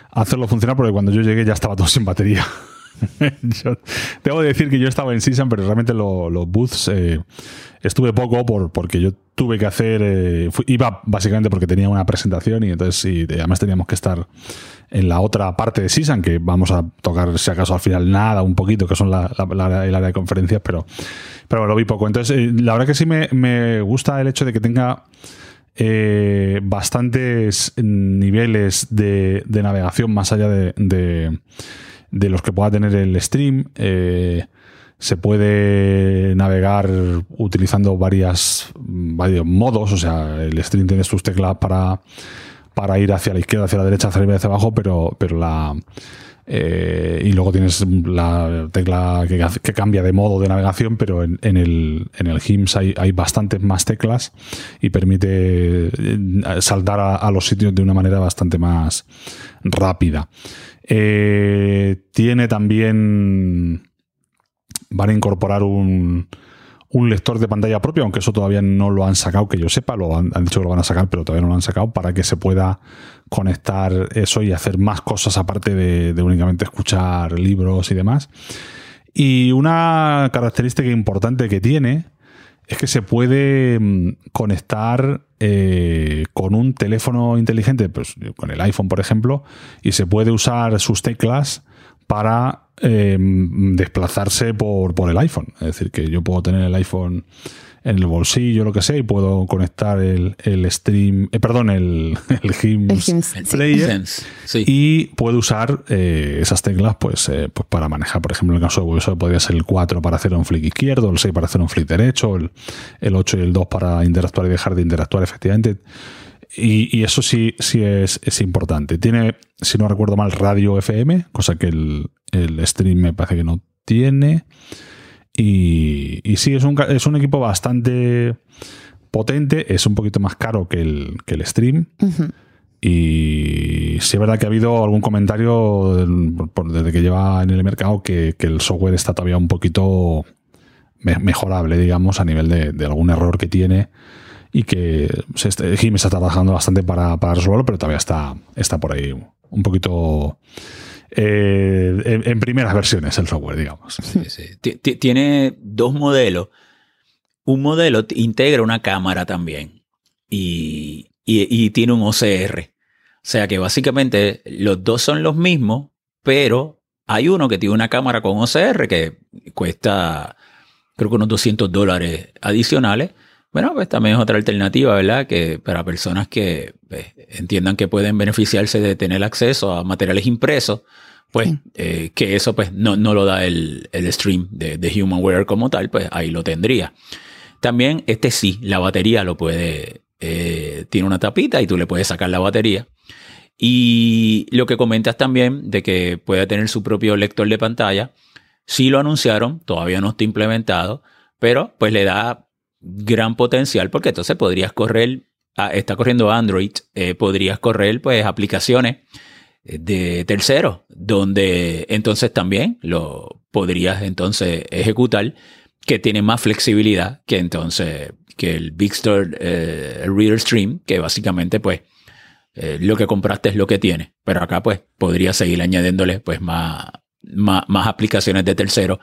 hacerlo funcionar porque cuando yo llegué ya estaba todo sin batería. yo, debo decir que yo estaba en Season, pero realmente los booths eh, estuve poco por, porque yo tuve que hacer. Eh, iba básicamente porque tenía una presentación y entonces además teníamos que estar en la otra parte de Season, que vamos a tocar, si acaso, al final nada, un poquito, que son la, el área de conferencias, pero, pero lo vi poco. Entonces, eh, la verdad que sí me, me gusta el hecho de que tenga bastantes niveles de, navegación más allá de, los que pueda tener el stream. Eh, se puede navegar utilizando varias, varios modos, o sea, el stream tiene sus teclas para, para ir hacia la izquierda, hacia la derecha, hacia arriba y hacia abajo, pero, pero la, eh, y luego tienes la tecla que, cambia de modo de navegación, pero en, el, en el HIMS hay, hay, bastantes más teclas y permite eh, saltar a, los sitios de una manera bastante más rápida. Eh, tiene también. Van a incorporar un, un lector de pantalla propio, aunque eso todavía no lo han sacado, que yo sepa, lo han, dicho que lo van a sacar, pero todavía no lo han sacado, para que se pueda conectar eso y hacer más cosas aparte de, únicamente escuchar libros y demás. Y una característica importante que tiene es que se puede mm, conectar eh, con un teléfono inteligente, pues con el iPhone, por ejemplo, y se puede usar sus teclas para em, desplazarse por, por, el iPhone. Es decir, que yo puedo tener el iPhone en el bolsillo, lo que sea, y puedo conectar el, stream, eh, perdón, el, el Player y puedo usar eh, esas teclas pues, eh, pues para manejar, por ejemplo, en el caso de eso podría ser el 4 para hacer un flick izquierdo, el 6 para hacer un flick derecho, el, el 8 y el 2 para interactuar y dejar de interactuar efectivamente. Y, eso sí, sí es, importante. Tiene, si no recuerdo mal, radio FM, cosa que el, stream me parece que no tiene. Y, y sí, es un, es un equipo bastante potente, es un poquito más caro que el, que el stream. Y sí es verdad que ha habido algún comentario desde que lleva en el mercado que, el software está todavía un poquito mejorable, digamos, a nivel de, de algún error que tiene y que se está, está trabajando bastante para, resolverlo, pero todavía está, está por ahí un poquito eh, en, primeras versiones el software, digamos. Tiene dos modelos. Un modelo integra una cámara también y, y, tiene un OCR. O sea que básicamente los dos son los mismos, pero hay uno que tiene una cámara con OCR que cuesta creo que unos 200 dólares adicionales bueno, pues también es otra alternativa, ¿verdad? Que para personas que pues, entiendan que pueden beneficiarse de tener acceso a materiales impresos, pues eh, que eso pues no, no lo da el, el stream de, de, Humanware como tal, pues ahí lo tendría. También este sí, la batería lo puede, eh, tiene una tapita y tú le puedes sacar la batería. Y lo que comentas también de que puede tener su propio lector de pantalla, sí lo anunciaron, todavía no está implementado, pero pues le da gran potencial porque entonces podrías correr, está corriendo Android, eh, podrías correr pues aplicaciones eh, de terceros, donde entonces también lo podrías entonces ejecutar, que tiene más flexibilidad que entonces que el Big Store eh, Stream, que básicamente pues lo que compraste es lo que tiene, pero acá pues podría seguir añadiéndole pues más, más, más aplicaciones de terceros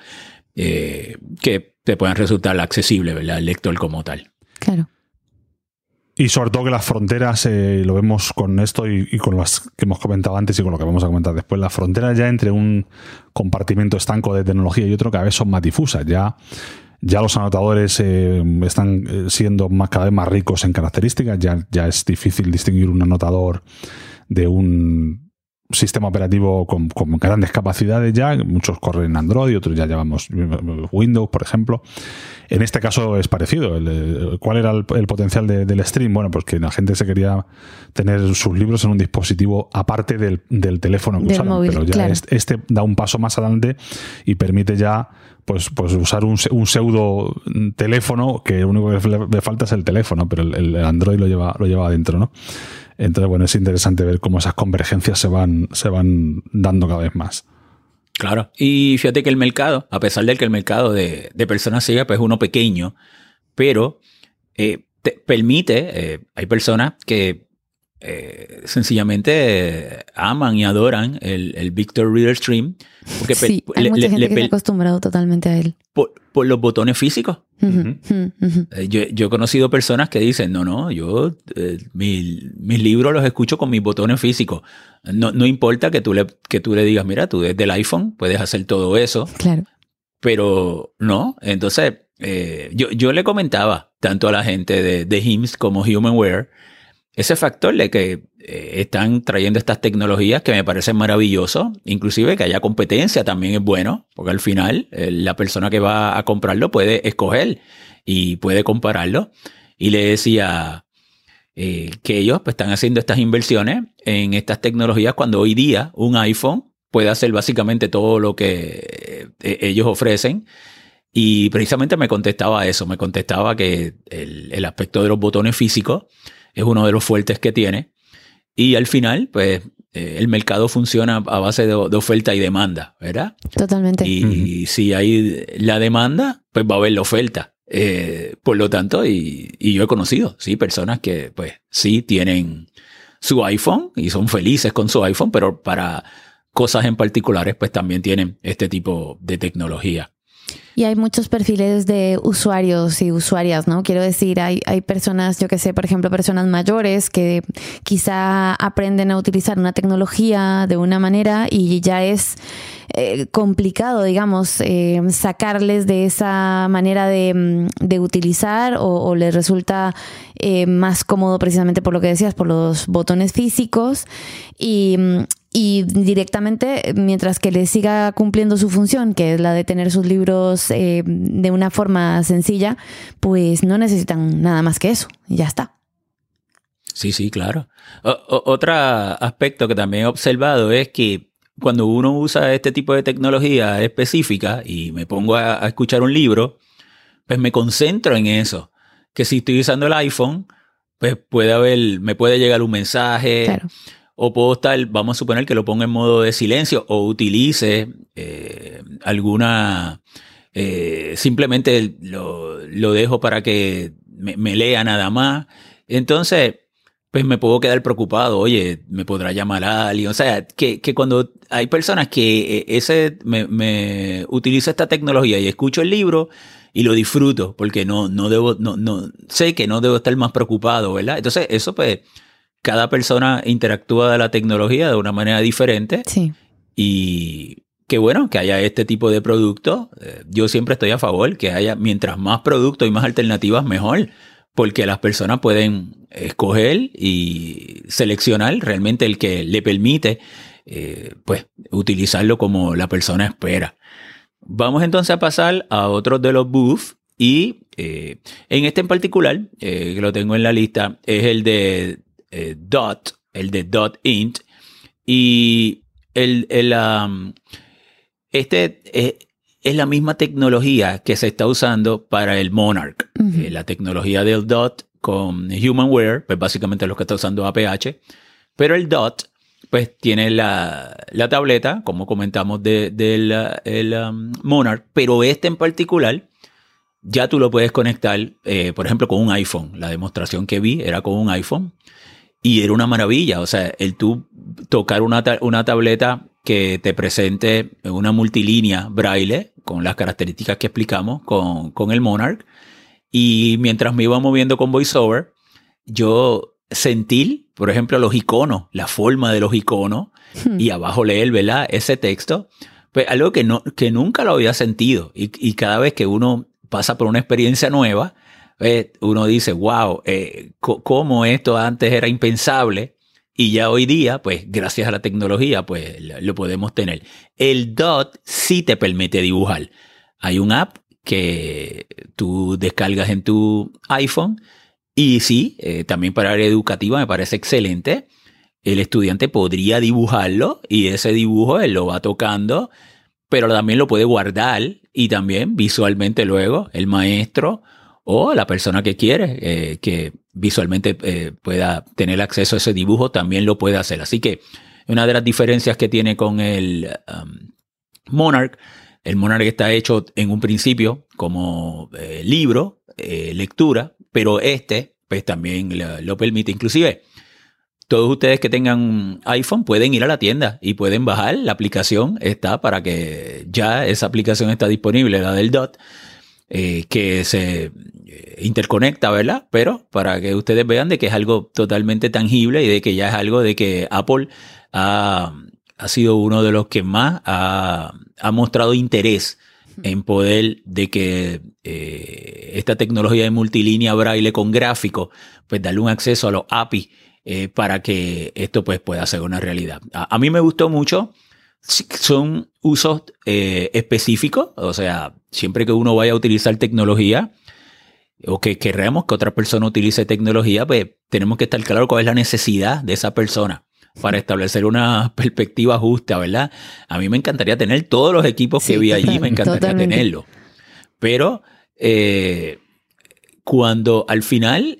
que te puedan resultar accesible, ¿verdad? El lector como tal. Claro. Y sobre todo que las fronteras, eh, lo vemos con esto y, con las que hemos comentado antes y con lo que vamos a comentar después, las fronteras ya entre un compartimento estanco de tecnología y otro cada vez son más difusas. Ya, ya los anotadores eh, están eh, siendo más, cada vez más ricos en características, ya, ya es difícil distinguir un anotador de un sistema operativo con, grandes capacidades ya, muchos corren en Android, otros ya llevamos Windows, por ejemplo. En este caso es parecido. ¿Cuál era el, potencial del stream? Bueno, pues que la gente se quería tener sus libros en un dispositivo aparte del, teléfono que usaban. pero ya este, da un paso más adelante y permite ya pues, pues usar un, pseudo teléfono que lo único que le, falta es el teléfono, pero el, Android lo lleva, lo lleva adentro, ¿no? Entonces, bueno, es interesante ver cómo esas convergencias se van, se van dando cada vez más. Claro. Y fíjate que el mercado, a pesar de que el mercado de, personas ciegas pues, es uno pequeño, pero eh, te permite, eh, hay personas que eh, sencillamente aman y adoran el, Victor Reader Stream. Porque sí, hay mucha gente que se ha acostumbrado totalmente a él. Por, los botones físicos. Eh, yo, he conocido personas que dicen, no, no, yo eh, mis libros los escucho con mis botones físicos. No, no importa que tú, le, que tú le digas, mira, tú desde el iPhone puedes hacer todo eso. Claro. Pero no, entonces eh, yo, yo le comentaba tanto a la gente de, de HIMSS como Humanware ese factor de que eh, están trayendo estas tecnologías que me parecen maravilloso, inclusive que haya competencia también es bueno, porque al final eh, la persona que va a comprarlo puede escoger y puede compararlo. Y le decía eh, que ellos pues, están haciendo estas inversiones en estas tecnologías cuando hoy día un iPhone puede hacer básicamente todo lo que ellos ofrecen. Y precisamente me contestaba eso, me contestaba que el, el aspecto de los botones físicos es uno de los fuertes que tiene. Y al final, pues eh, el mercado funciona a base de, oferta y demanda, ¿verdad? Totalmente. Y, si hay la demanda, pues va a haber la oferta. Eh, por lo tanto, y, yo he conocido, sí, personas que pues sí tienen su iPhone y son felices con su iPhone, pero para cosas en particulares, pues también tienen este tipo de tecnología. Y hay muchos perfiles de usuarios y usuarias, ¿no? Quiero decir, hay, hay personas, yo que sé, por ejemplo, personas mayores que quizá aprenden a utilizar una tecnología de una manera y ya es eh, complicado, digamos, eh, sacarles de esa manera de, mm, utilizar o, les resulta eh, más cómodo precisamente por lo que decías, por los botones físicos. Y, mm, y directamente, mientras que le siga cumpliendo su función, que es la de tener sus libros eh, de una forma sencilla, pues no necesitan nada más que eso, y ya está. Sí, sí, claro. otro aspecto que también he observado es que cuando uno usa este tipo de tecnología específica y me pongo a, escuchar un libro, pues me concentro en eso. Que si estoy usando el iPhone, pues puede haber, me puede llegar un mensaje. Claro o puedo estar, vamos a suponer que lo ponga en modo de silencio o utilice eh, alguna, eh, simplemente lo, dejo para que me, lea nada más. Entonces, pues me puedo quedar preocupado, oye, me podrá llamar a alguien. O sea, que, cuando hay personas que eh, ese me, me utiliza esta tecnología y escucho el libro y lo disfruto, porque no, no debo, no, no, sé que no debo estar más preocupado, ¿verdad? Entonces, eso pues cada persona interactúa de la tecnología de una manera diferente. Sí. Y qué bueno que haya este tipo de productos. Eh, yo siempre estoy a favor que haya, mientras más productos y más alternativas, mejor. Porque las personas pueden escoger y seleccionar realmente el que le permite eh, pues, utilizarlo como la persona espera. Vamos entonces a pasar a otro de los booths y eh, en este en particular, que lo tengo en la lista, es el de eh, dot, el de dot int, y el, el um, este eh, es la misma tecnología que se está usando para el Monarch. Eh, la tecnología del dot con Humanware, pues básicamente lo que está usando APH, pero el dot pues tiene la, la tableta, como comentamos, del de, el, um, Monarch, pero este en particular ya tú lo puedes conectar, por ejemplo, con un iPhone. La demostración que vi era con un iPhone. Y era una maravilla, o sea, el tú tocar una, una tableta que te presente una multilínea braille con las características que explicamos con, con el Monarch. Y mientras me iba moviendo con VoiceOver, yo sentí, por ejemplo, los iconos, la forma de los iconos, hmm. y abajo leer, ¿verdad? Ese texto, pues algo que, no, que nunca lo había sentido. Y, y cada vez que uno pasa por una experiencia nueva, uno dice, wow, eh, cómo esto antes era impensable y ya hoy día, pues gracias a la tecnología, pues lo podemos tener. El DOT sí te permite dibujar. Hay un app que tú descargas en tu iPhone y sí, eh, también para área educativa me parece excelente. El estudiante podría dibujarlo y ese dibujo él lo va tocando, pero también lo puede guardar y también visualmente luego el maestro o la persona que quiere eh, que visualmente eh, pueda tener acceso a ese dibujo también lo puede hacer. Así que una de las diferencias que tiene con el um, Monarch, el Monarch está hecho en un principio como eh, libro, lectura, pero este pues también lo, permite. Inclusive, todos ustedes que tengan iPhone pueden ir a la tienda y pueden bajar la aplicación. Está para que ya esa aplicación está disponible, la del DOT. Que se interconecta, ¿verdad? Pero para que ustedes vean de que es algo totalmente tangible y de que ya es algo de que Apple ha, sido uno de los que más ha, mostrado interés en poder de que eh, esta tecnología de multilínea braille con gráfico, pues darle un acceso a los API eh, para que esto pues pueda ser una realidad. A, mí me gustó mucho. Son usos eh, específicos, o sea, siempre que uno vaya a utilizar tecnología, o que queremos que otra persona utilice tecnología, pues tenemos que estar claro cuál es la necesidad de esa persona para establecer una perspectiva justa, ¿verdad? A mí me encantaría tener todos los equipos que vi allí, me encantaría tenerlos. Pero eh, cuando al final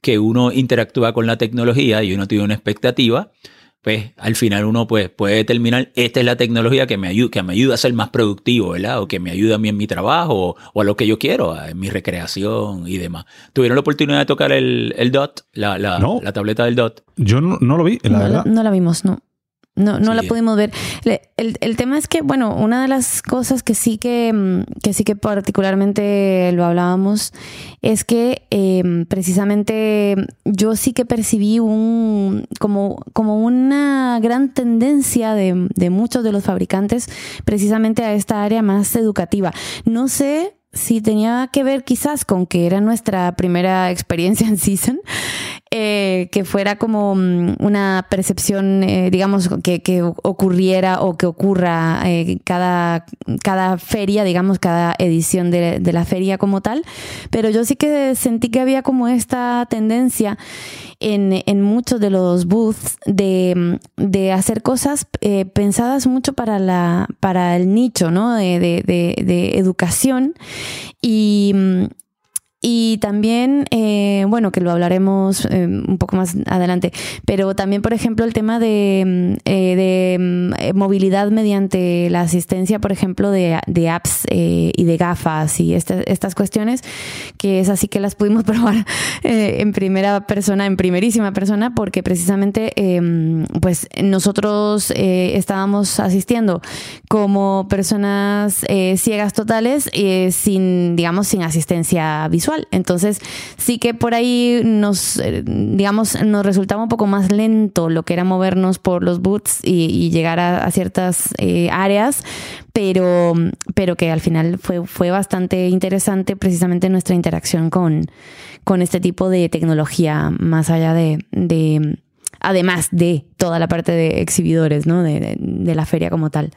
que uno interactúa con la tecnología y uno tiene una expectativa, pues al final uno pues, puede determinar, esta es la tecnología que me, ayuda, que me ayuda a ser más productivo, ¿verdad? O que me ayuda a mí en mi trabajo o, a lo que yo quiero, en mi recreación y demás. ¿Tuvieron la oportunidad de tocar el, DOT, la, la, tableta del DOT? Yo no, lo vi, la verdad. no la vimos, no. No, no la pudimos ver. El, el, tema es que, bueno, una de las cosas que sí que, mm, que sí que particularmente lo hablábamos es que em, precisamente yo sí que percibí un como, como una gran tendencia de, de muchos de los fabricantes precisamente a esta área más educativa. No sé si tenía que ver quizás con que era nuestra primera experiencia en Season, eh, que fuera como mm, una percepción, eh, digamos, que, que, ocurriera o que ocurra eh, cada, cada feria, digamos, cada edición de, de la feria como tal. Pero yo sí que sentí que había como esta tendencia en, en muchos de los booths de, de hacer cosas pensadas mucho para, la, para el nicho ¿no? de, de, de educación y, y también, eh, bueno, que lo hablaremos eh, un poco más adelante, pero también, por ejemplo, el tema de, mm, eh, de mm, movilidad mediante la asistencia, por ejemplo, de, de apps y de gafas y estas cuestiones, que es así que las pudimos probar en primera persona, en primerísima persona, porque precisamente, em, pues nosotros estábamos asistiendo como personas ciegas totales, sin, digamos, sin asistencia visual entonces, sí que por ahí nos, eh, digamos, nos resultaba un poco más lento lo que era movernos por los boots y, llegar a, ciertas eh, áreas, pero, pero que al final fue, fue bastante interesante precisamente nuestra interacción con, con este tipo de tecnología, más allá de, de además de toda la parte de exhibidores, ¿no? de la feria como tal.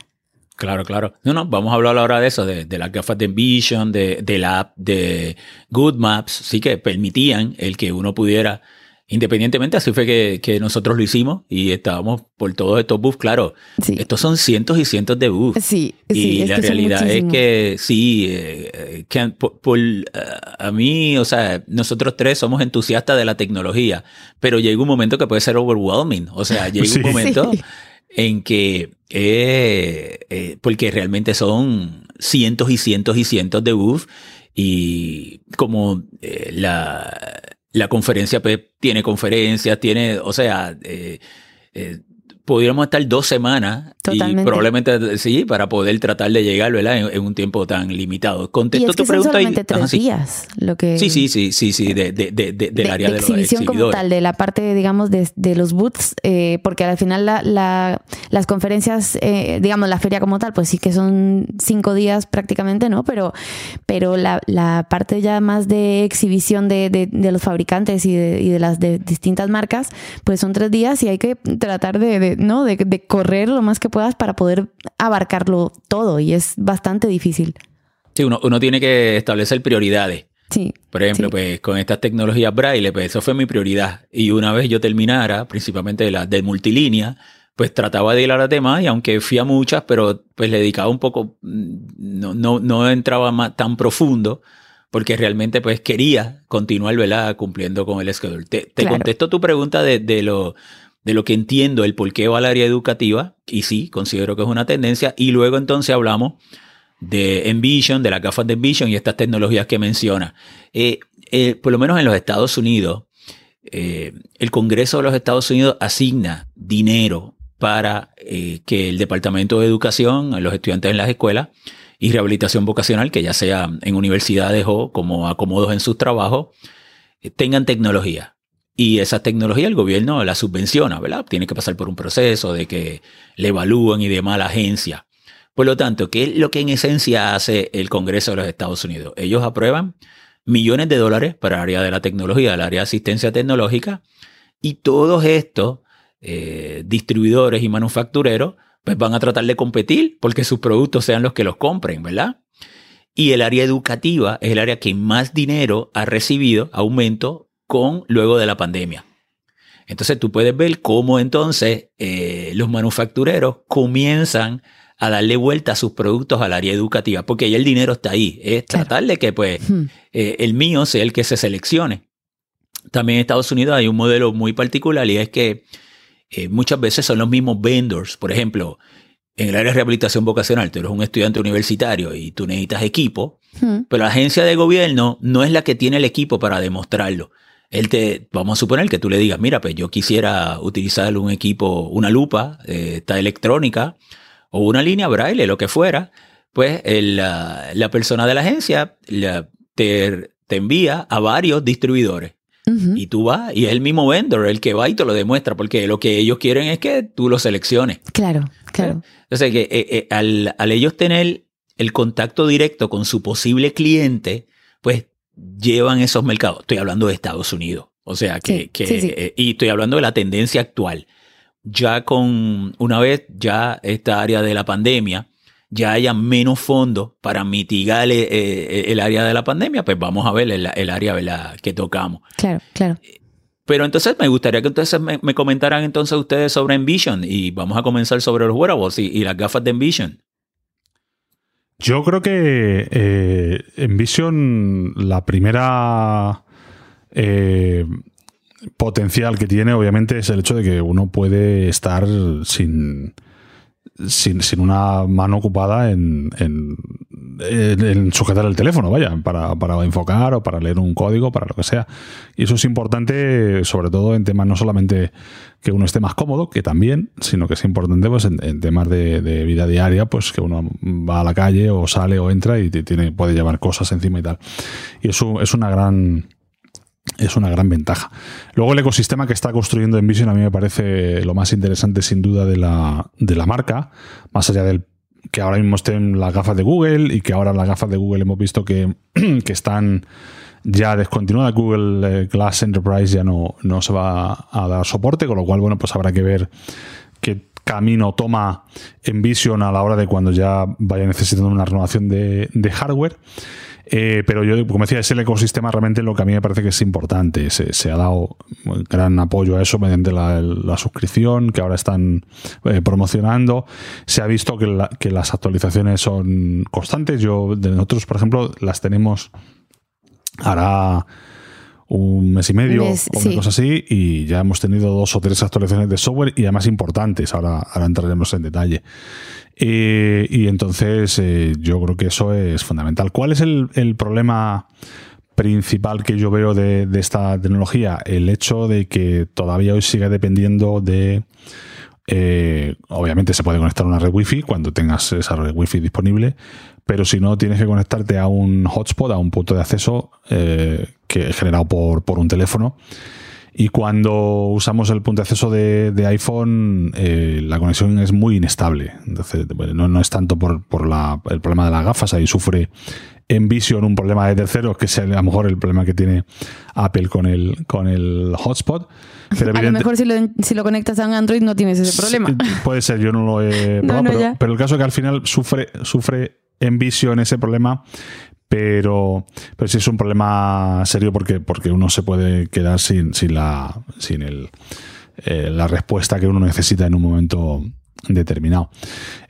Claro, claro. No, no, vamos a hablar ahora de eso, de, de las gafas de Vision, de, de, la app de Good Maps, sí que permitían el que uno pudiera, independientemente, así fue que, que nosotros lo hicimos y estábamos por todos estos buffs, claro. Estos son cientos y cientos de buffs. Sí, y la realidad es que sí, eh, que por, a mí, o sea, nosotros tres somos entusiastas de la tecnología, pero llega un momento que puede ser overwhelming. O sea, llega un momento en que, eh, eh, porque realmente son cientos y cientos y cientos de buffs y como eh, la, la conferencia pues, tiene conferencias, tiene, o sea, pudiéramos estar dos semanas y probablemente sí para poder tratar de llegar ¿verdad? En, un tiempo tan limitado. Contesto tu pregunta y tres días, lo que sí sí sí sí sí de, de, de, del área de, exhibición como tal de la parte digamos de, los booths eh, porque al final la, la, las conferencias eh, digamos la feria como tal pues sí que son cinco días prácticamente no pero pero la, la parte ya más de exhibición de, los fabricantes y de, y de las de distintas marcas pues son tres días y hay que tratar de ¿no? De, correr lo más que puedas para poder abarcarlo todo y es bastante difícil. Sí, uno, uno tiene que establecer prioridades. Sí. Por ejemplo, pues con estas tecnologías braille, pues eso fue mi prioridad. Y una vez yo terminara, principalmente de la de multilínea, pues trataba de ir a demás y aunque fui a muchas, pero pues le dedicaba un poco, mm, no, no, no entraba más, tan profundo porque realmente pues quería continuar, ¿verdad? Cumpliendo con el schedule. Te, te contesto tu pregunta de, de, lo, de lo que entiendo el por qué va al área educativa, y sí, considero que es una tendencia, y luego entonces hablamos de Envision, de las gafas de Envision y estas tecnologías que menciona. Eh, eh, por lo menos en los Estados Unidos, eh, el Congreso de los Estados Unidos asigna dinero para que el Departamento de Educación, los estudiantes en las escuelas y rehabilitación vocacional, que ya sea en universidades o como acomodos en sus trabajos, tengan tecnología. Y esa tecnología el gobierno la subvenciona, ¿verdad? Tiene que pasar por un proceso de que le evalúen y demás la agencia. Por lo tanto, ¿qué es lo que en esencia hace el Congreso de los Estados Unidos? Ellos aprueban millones de dólares para el área de la tecnología, el área de asistencia tecnológica, y todos estos eh, distribuidores y manufactureros pues van a tratar de competir porque sus productos sean los que los compren, ¿verdad? Y el área educativa es el área que más dinero ha recibido, aumento, con luego de la pandemia. Entonces tú puedes ver cómo entonces eh, los manufactureros comienzan a darle vuelta a sus productos al área educativa, porque ya el dinero está ahí. Es tratar de que pues eh, el mío sea el que se seleccione. También en Estados Unidos hay un modelo muy particular y es que eh, muchas veces son los mismos vendors. Por ejemplo, en el área de rehabilitación vocacional, tú eres un estudiante universitario y tú necesitas equipo, pero la agencia de gobierno no es la que tiene el equipo para demostrarlo. Él te, vamos a suponer que tú le digas, mira, pues yo quisiera utilizar un equipo, una lupa, eh, esta electrónica, o una línea braille, lo que fuera, pues la, persona de la agencia te, envía a varios distribuidores. Y tú vas, y es el mismo vendor el que va y te lo demuestra, porque lo que ellos quieren es que tú lo selecciones. Claro, claro. Entonces, que, eh, eh, al, ellos tener el contacto directo con su posible cliente, pues llevan esos mercados. Estoy hablando de Estados Unidos. O sea, que, eh, y estoy hablando de la tendencia actual ya con una vez ya esta área de la pandemia, ya haya menos fondos para mitigar eh, eh, el, área de la pandemia, pues vamos a ver el, área que tocamos. Claro, claro. Pero entonces me gustaría que entonces me, comentaran entonces ustedes sobre Envision y vamos a comenzar sobre los wearables y, las gafas de Envision. Yo creo que eh, Envision, la primera potencial que tiene, obviamente, es el hecho de que uno puede estar sin, sin, una mano ocupada en, en, sujetar el teléfono, vaya, para, para, enfocar o para leer un código, para lo que sea. Y eso es importante, sobre todo en temas no solamente que uno esté más cómodo, que también, sino que es importante pues, en, temas de, vida diaria, pues que uno va a la calle o sale o entra y tiene, puede llevar cosas encima y tal. Y eso es una gran es una gran ventaja. Luego el ecosistema que está construyendo Envision a mí me parece lo más interesante sin duda de la, de la marca, más allá del que ahora mismo estén las gafas de Google y que ahora las gafas de Google hemos visto que, que están ya descontinuadas. Google eh, Glass Enterprise ya no, no se va a dar soporte, con lo cual, bueno, pues habrá que ver qué camino toma Envision a la hora de cuando ya vaya necesitando una renovación de, de hardware. Eh, pero yo, como decía, es el ecosistema realmente lo que a mí me parece que es importante. Se, ha dado gran apoyo a eso mediante la, suscripción que ahora están eh, promocionando. Se ha visto que, las actualizaciones son constantes. Yo, de nosotros, por ejemplo, las tenemos ahora un mes y medio o una cosa así y ya hemos tenido dos o tres actualizaciones de software y además importantes. Ahora, ahora entraremos en detalle. Eh, y entonces eh, yo creo que eso es fundamental. ¿Cuál es el, problema principal que yo veo de, esta tecnología? El hecho de que todavía hoy sigue dependiendo de... Eh, obviamente se puede conectar a una red wifi cuando tengas esa red wifi disponible, pero si no tienes que conectarte a un hotspot, a un punto de acceso que generado por, por un teléfono y cuando usamos el punto de acceso de, iPhone, eh, la conexión es muy inestable. Entonces, no, es tanto por, el problema de las gafas, ahí sufre Envision un problema de terceros, que es a lo mejor el problema que tiene Apple con el, con el hotspot. Pero a lo mejor si lo, si lo, conectas a un Android no tienes ese problema. puede ser, yo no lo he probado, pero, el caso es que al final sufre, sufre Envision ese problema pero, pero sí es un problema serio porque, porque uno se puede quedar sin, sin, la, sin el, eh, la respuesta que uno necesita en un momento determinado.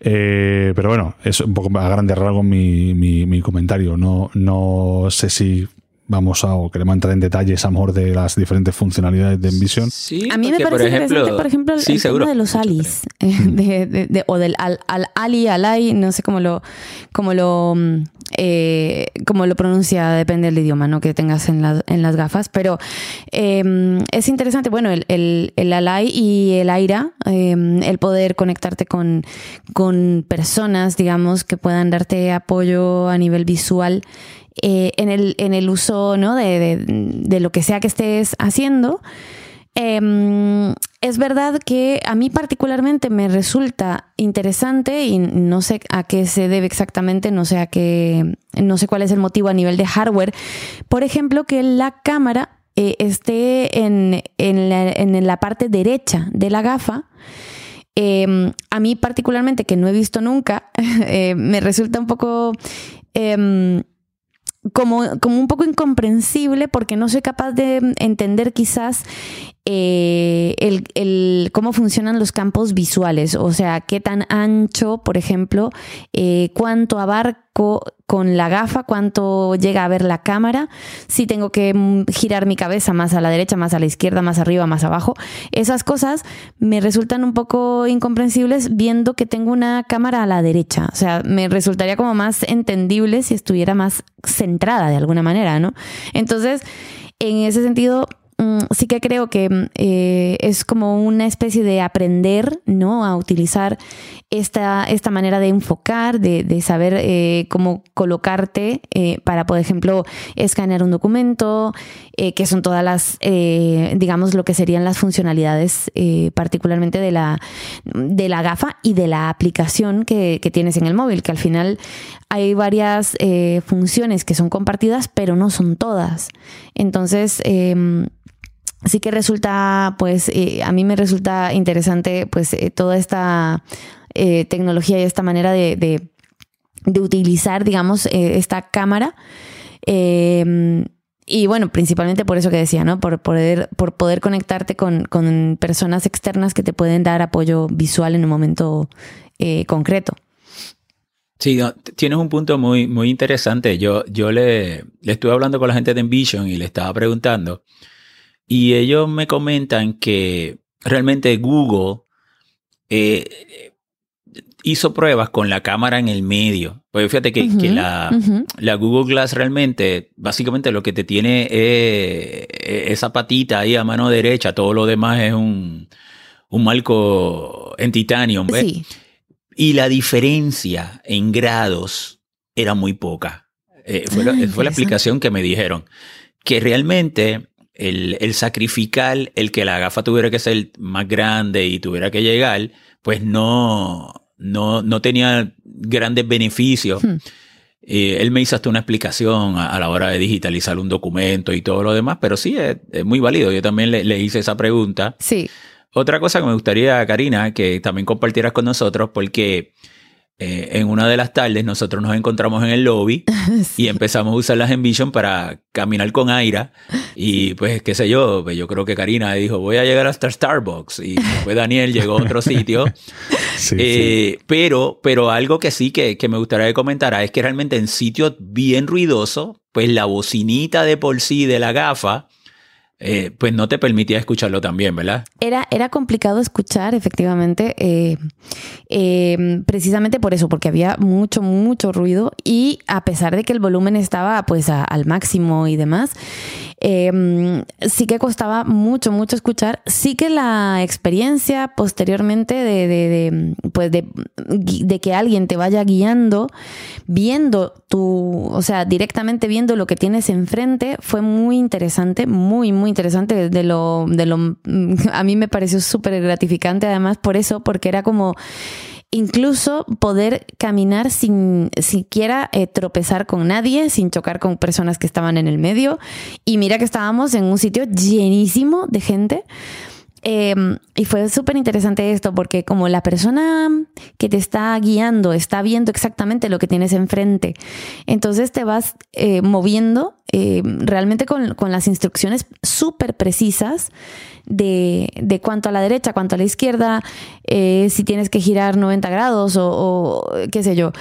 Eh, pero bueno, es un poco a grande rasgos mi, mi, mi, comentario. No, no sé si vamos a o queremos entrar en detalles a lo mejor de las diferentes funcionalidades de Envision. Sí, a mí me parece interesante, por ejemplo, el, tema de los ALIs, eh, o del al, al, Ali, alai, no sé cómo lo, cómo lo, eh, cómo lo pronuncia, depende del idioma ¿no? que tengas en, en las gafas, pero em, es interesante, bueno, el, el, el alai y el aira, em, el poder conectarte con, con personas, digamos, que puedan darte apoyo a nivel visual eh, en, el, en el uso ¿no? de, de, lo que sea que estés haciendo. Em, es verdad que a mí particularmente me resulta interesante y no sé a qué se debe exactamente, no sé a qué, no sé cuál es el motivo a nivel de hardware. Por ejemplo, que la cámara eh, esté en, la, parte derecha de la gafa. Em, a mí particularmente, que no he visto nunca, eh, me resulta un poco em, como, como, un poco incomprensible porque no soy capaz de entender quizás eh, el, cómo funcionan los campos visuales, o sea, qué tan ancho, por ejemplo, eh, cuánto abarco con la gafa, cuánto llega a ver la cámara, si tengo que mm, girar mi cabeza más a la derecha, más a la izquierda, más arriba, más abajo. Esas cosas me resultan un poco incomprensibles viendo que tengo una cámara a la derecha. O sea, me resultaría como más entendible si estuviera más centrada de alguna manera, ¿no? Entonces, en ese sentido, sí que creo que mm, eh, es como una especie de aprender, ¿no? A utilizar esta, esta manera de enfocar, de, saber eh, cómo colocarte eh, para, por ejemplo, escanear un documento, que son todas las, digamos, lo que serían las funcionalidades particularmente de la, de la gafa y de la aplicación que, que tienes en el móvil, que al final hay varias funciones que son compartidas, pero no son todas. Entonces, em, sí que resulta, pues, eh, a mí me resulta interesante, pues, eh, toda esta eh, tecnología y esta manera de, utilizar, digamos, esta cámara. Em, y bueno, principalmente por eso que decía, ¿no? Por poder, por poder conectarte con, personas externas que te pueden dar apoyo visual en un momento concreto. Sí, tienes un punto muy, muy interesante. Yo, yo le, le estuve hablando con la gente de Envision y le estaba preguntando y ellos me comentan que realmente Google eh, hizo pruebas con la cámara en el medio. Pues fíjate que, la, Google Glass realmente, básicamente lo que te tiene es esa patita ahí a mano derecha, todo lo demás es un, un marco en titanio. ¿ves? Y la diferencia en grados era muy poca. Eh, fue, la, fue la explicación que me dijeron. Que realmente el, sacrificar el que la gafa tuviera que ser más grande y tuviera que llegar, pues no, no, no tenía grandes beneficios. Hmm. Eh, él me hizo hasta una explicación a, la hora de digitalizar un documento y todo lo demás, pero sí, es, muy válido. Yo también le, le, hice esa pregunta. Sí. Otra cosa que me gustaría, Karina, que también compartieras con nosotros, porque eh, en una de las tardes nosotros nos encontramos en el lobby y empezamos a usar las Envision para caminar con Aira. Y pues qué sé yo, pues yo creo que Karina dijo voy a llegar hasta Starbucks y después Daniel llegó a otro sitio. Eh, pero, pero algo que sí que, que me gustaría comentar es que realmente en sitios bien ruidosos, pues la bocinita de por sí de la gafa eh, pues no te permitía escucharlo también, ¿verdad? Era, era complicado escuchar, efectivamente, eh, eh, precisamente por eso, porque había mucho, mucho ruido y a pesar de que el volumen estaba pues al máximo y demás, sí que costaba mucho, mucho escuchar. Sí que la experiencia posteriormente de, de, pues de, de que alguien te vaya guiando, viendo tu, o sea, directamente viendo lo que tienes enfrente, fue muy interesante, muy, muy interesante, de lo, de lo, a mí me pareció súper gratificante además por eso, porque era como incluso poder caminar sin siquiera eh, tropezar con nadie, sin chocar con personas que estaban en el medio. Y mira que estábamos en un sitio llenísimo de gente. Em, y fue súper interesante esto porque como la persona que te está guiando está viendo exactamente lo que tienes enfrente, entonces te vas eh, moviendo em, realmente con, las instrucciones súper precisas de, de, cuánto a la derecha, cuánto a la izquierda, eh, si tienes que girar 90 grados o, qué sé yo.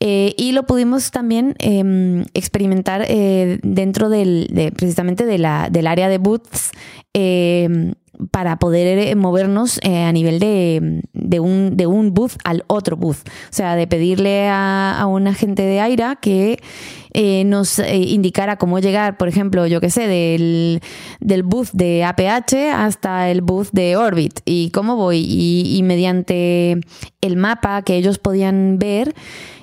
Eh, y lo pudimos también em, experimentar dentro del, precisamente de la, del área de booths para poder eh, movernos eh, a nivel de, un, de un booth al otro booth. O sea, de pedirle a, un agente de Aira que eh, nos indicara cómo llegar, por ejemplo, yo qué sé, del, del booth de APH hasta el booth de Orbit y cómo voy. Y, mediante el mapa que ellos podían ver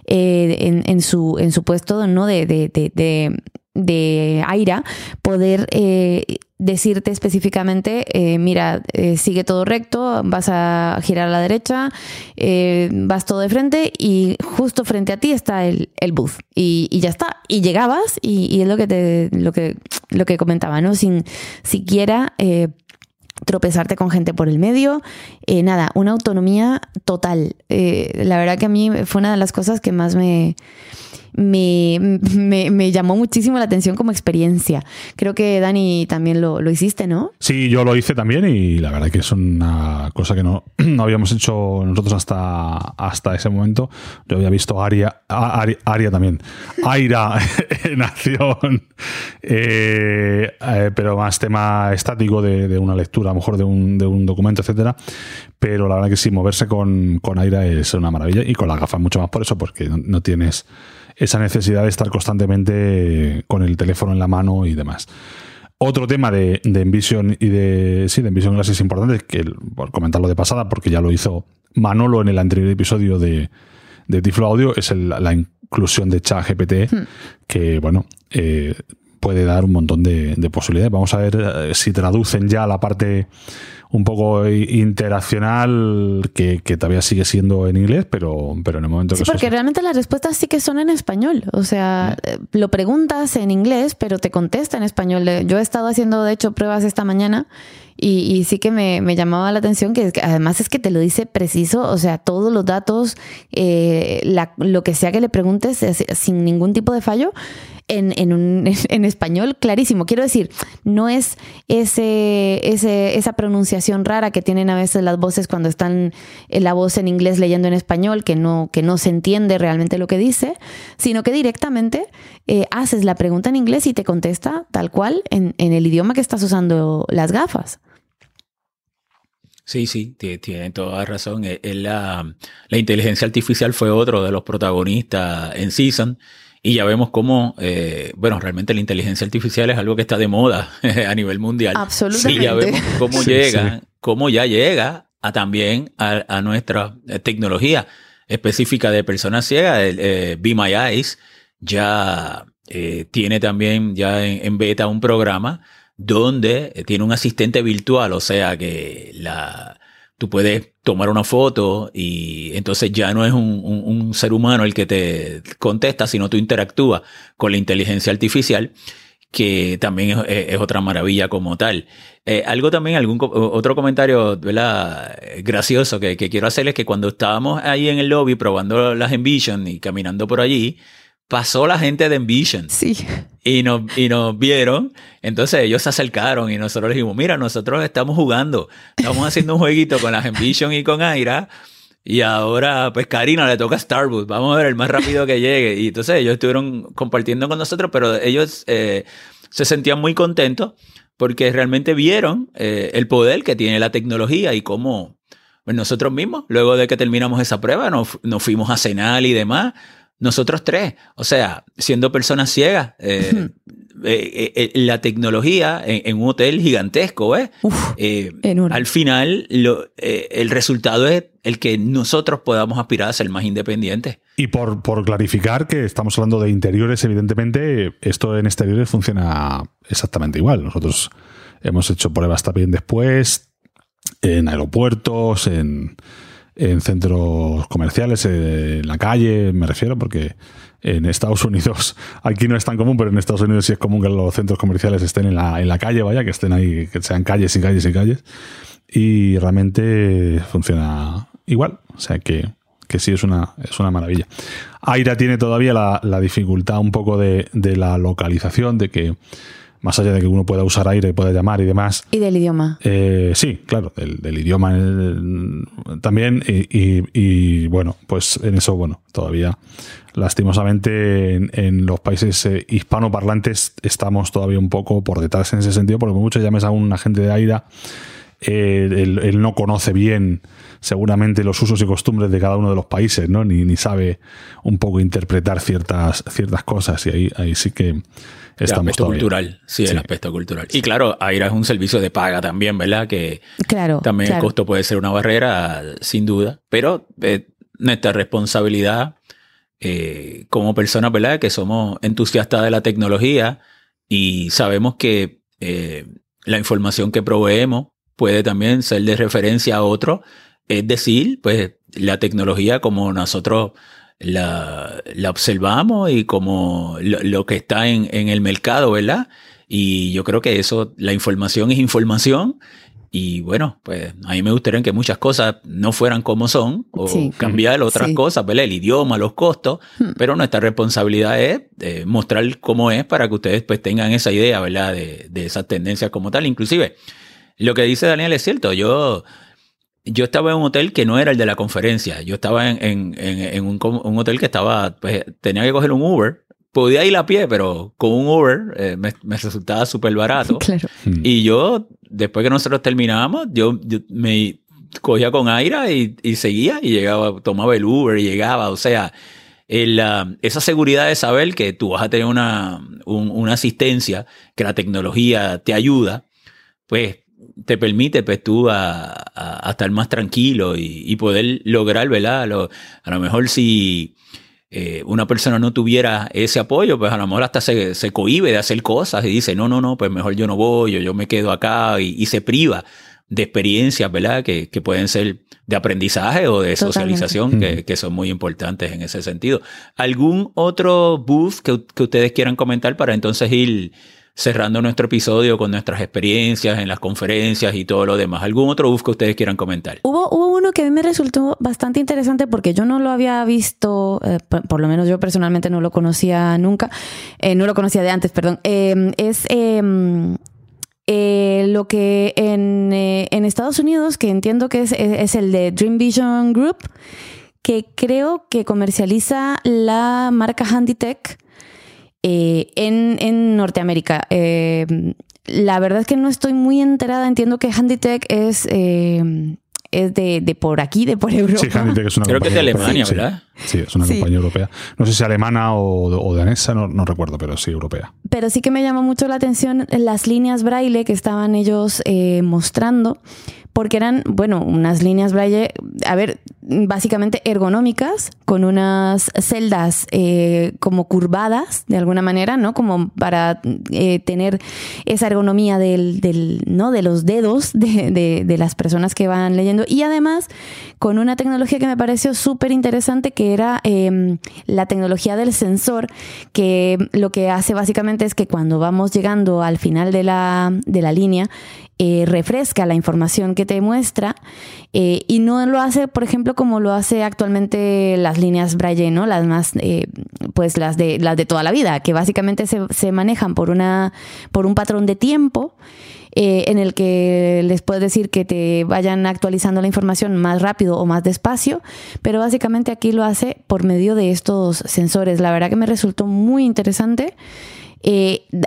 en, en, su, en su puesto ¿no? de, de, de Aira, poder decirte específicamente, eh, mira, eh, sigue todo recto, vas a girar a la derecha, eh, vas todo de frente y justo frente a ti está el, el booth. Y, y ya está. Y llegabas y, y es lo que, te, lo, que, lo que comentaba, ¿no? Sin siquiera tropezarte con gente por el medio. nada, una autonomía total. la verdad que a mí fue una de las cosas que más me, me, me, llamó muchísimo la atención como experiencia. Creo que Dani también lo, lo, hiciste, ¿no? Sí, yo lo hice también y la verdad que es una cosa que no, no habíamos hecho nosotros hasta, hasta ese momento. Yo había visto Aria, Aria, Aria también, Aira en acción, eh, eh, pero más tema estático de, una lectura, a lo mejor de un, de un documento, etcétera. Pero la verdad que sí, moverse con, con Aira es una maravilla y con la gafa mucho más por eso, porque no tienes esa necesidad de estar constantemente con el teléfono en la mano y demás. Otro tema de, de Envision y de, sí, de Envision Glasses importante, que por comentarlo de pasada, porque ya lo hizo Manolo en el anterior episodio de, de Tiflo Audio, es el, la inclusión de ChatGPT, hmm. que bueno, eh, puede dar un montón de, de, posibilidades. Vamos a ver eh, si traducen ya la parte un poco interaccional que, que, todavía sigue siendo en inglés, pero, pero en el momento sí, que... porque realmente las respuestas sí que son en español. O sea, mm. lo preguntas en inglés, pero te contesta en español. Yo he estado haciendo, de hecho, pruebas esta mañana y, y sí que me, me, llamaba la atención que, que, además es que te lo dice preciso, o sea, todos los datos, eh, la, lo que sea que le preguntes sin ningún tipo de fallo en, en, en, español clarísimo. Quiero decir, no es ese, ese, esa pronunciación rara que tienen a veces las voces cuando están en la voz en inglés leyendo en español, que no, que no se entiende realmente lo que dice, sino que directamente eh, haces la pregunta en inglés y te contesta tal cual en, en el idioma que estás usando las gafas. Sí, sí, tiene toda razón. Eh, la, la inteligencia artificial fue otro de los protagonistas en Season. Y ya vemos cómo, eh, bueno, realmente la inteligencia artificial es algo que está de moda a nivel mundial. Absolutamente. Y ya vemos cómo sí, llega, sí. cómo ya llega a también a, a, nuestra eh, tecnología específica de personas ciegas. El, eh, Be My Eyes ya eh, tiene también ya en, en, beta un programa donde tiene un asistente virtual, o sea que la, puedes tomar una foto y entonces ya no es un, ser humano el que te contesta, sino tú interactúas con la inteligencia artificial, que también es, otra maravilla como tal. Eh, algo también, algún otro comentario ¿verdad? gracioso que, que, quiero hacer es que cuando estábamos ahí en el lobby probando las Envision y caminando por allí, pasó la gente de Envision. Sí. Y nos, y nos vieron. Entonces ellos se acercaron y nosotros les dijimos, mira, nosotros estamos jugando. Estamos haciendo un jueguito con las Envision y con Aira. Y ahora, pues Karina le toca Starbucks. Vamos a ver el más rápido que llegue. Y entonces ellos estuvieron compartiendo con nosotros, pero ellos eh, se sentían muy contentos porque realmente vieron eh, el poder que tiene la tecnología y cómo pues nosotros mismos, luego de que terminamos esa prueba, nos, nos fuimos a cenar y demás nosotros tres, o sea, siendo personas ciegas, eh, eh, eh, la tecnología en, en, un hotel gigantesco, ¿eh? Uf, al final, lo, el resultado es el que nosotros podamos aspirar a ser más independientes. Y por, por clarificar que estamos hablando de interiores, evidentemente, esto en exteriores funciona exactamente igual. Nosotros hemos hecho pruebas también después, en aeropuertos, en en centros comerciales, en la calle, me refiero, porque en Estados Unidos, aquí no es tan común, pero en Estados Unidos sí es común que los centros comerciales estén en la, en la calle, vaya, que estén ahí, que sean calles y calles y calles. Y realmente funciona igual. O sea que, que sí es una, es una maravilla. Aira tiene todavía la, la dificultad un poco de, de la localización, de que más allá de que uno pueda usar aire y pueda llamar y demás. ¿Y del idioma? Eh, sí, claro, del, del idioma el, también. Y, y, y, bueno, pues en eso, bueno, todavía lastimosamente en, en los países eh, hispanoparlantes estamos todavía un poco por detrás en ese sentido, porque muchos llames a un agente de AIRA, eh, él, él, no conoce bien seguramente los usos y costumbres de cada uno de los países, ¿no? Ni, ni sabe un poco interpretar ciertas, ciertas cosas y ahí, ahí sí que estamos el aspecto cultural, sí, sí, el aspecto cultural. Y claro, AIRA es un servicio de paga también, ¿verdad? Que claro, también claro. el costo puede ser una barrera, sin duda, pero eh, nuestra responsabilidad eh, como personas, ¿verdad? Que somos entusiastas de la tecnología y sabemos que eh, la información que proveemos puede también ser de referencia a otro. Es decir, pues la tecnología como nosotros la, la observamos y como lo, que está en, en, el mercado, ¿verdad? Y yo creo que eso, la información es información. Y bueno, pues a mí me gustaría que muchas cosas no fueran como son o cambiar otras cosas, ¿verdad? El idioma, los costos, hmm. pero nuestra responsabilidad es eh, mostrar cómo es para que ustedes pues tengan esa idea, ¿verdad? De, de esas tendencias como tal. Inclusive, lo que dice Daniel es cierto, yo yo estaba en un hotel que no era el de la conferencia. Yo estaba en, un, hotel que estaba, pues tenía que coger un Uber. Podía ir a pie, pero con un Uber eh, me, resultaba súper barato. Hmm. Y yo, después que nosotros terminábamos, yo, me cogía con aire y, seguía y llegaba, tomaba el Uber y llegaba. O sea, esa seguridad de saber que tú vas a tener una, una asistencia, que la tecnología te ayuda, pues te permite pues tú a, estar más tranquilo y, poder lograr, ¿verdad? a lo mejor si eh, una persona no tuviera ese apoyo, pues a lo mejor hasta se, se cohíbe de hacer cosas y dice, no, no, no, pues mejor yo no voy, yo, yo me quedo acá y, se priva de experiencias, ¿verdad? Que, que, pueden ser de aprendizaje o de socialización, que, que, son muy importantes en ese sentido. ¿Algún otro booth que, que ustedes quieran comentar para entonces ir cerrando nuestro episodio con nuestras experiencias en las conferencias y todo lo demás. ¿Algún otro bus que ustedes quieran comentar? Hubo, hubo uno que a mí me resultó bastante interesante porque yo no lo había visto, eh, por, lo menos yo personalmente no lo conocía nunca, eh, no lo conocía de antes, perdón. Em, es em, eh, lo que en, en, Estados Unidos, que entiendo que es, es el de Dream Vision Group, que creo que comercializa la marca Handytech eh, en, Norteamérica. Eh, la verdad es que no estoy muy enterada. Entiendo que Handytech es, eh, es de, por aquí, de por Europa. Sí, Handytech es una Creo que es de Alemania, ¿verdad? Sí, es una compañía europea. No sé si alemana o, danesa, no, no, recuerdo, pero sí europea. Pero sí que me llamó mucho la atención las líneas braille que estaban ellos mostrando porque eran, bueno, unas líneas braille, a ver, básicamente ergonómicas, con unas celdas eh, como curvadas, de alguna manera, ¿no? Como para eh, tener esa ergonomía del, del, ¿no? de los dedos de, de, las personas que van leyendo. Y además, con una tecnología que me pareció súper interesante, que era em, la tecnología del sensor, que lo que hace básicamente es que cuando vamos llegando al final de la, de la línea, eh, refresca la información que te muestra eh, y no lo hace, por ejemplo, como lo hace actualmente las líneas Braille, ¿no? Las más, eh, pues las de, las de toda la vida, que básicamente se, se manejan por, una, por un patrón de tiempo. en el que les puedes decir que te vayan actualizando la información más rápido o más despacio, pero básicamente aquí lo hace por medio de estos sensores. La verdad que me resultó muy interesante.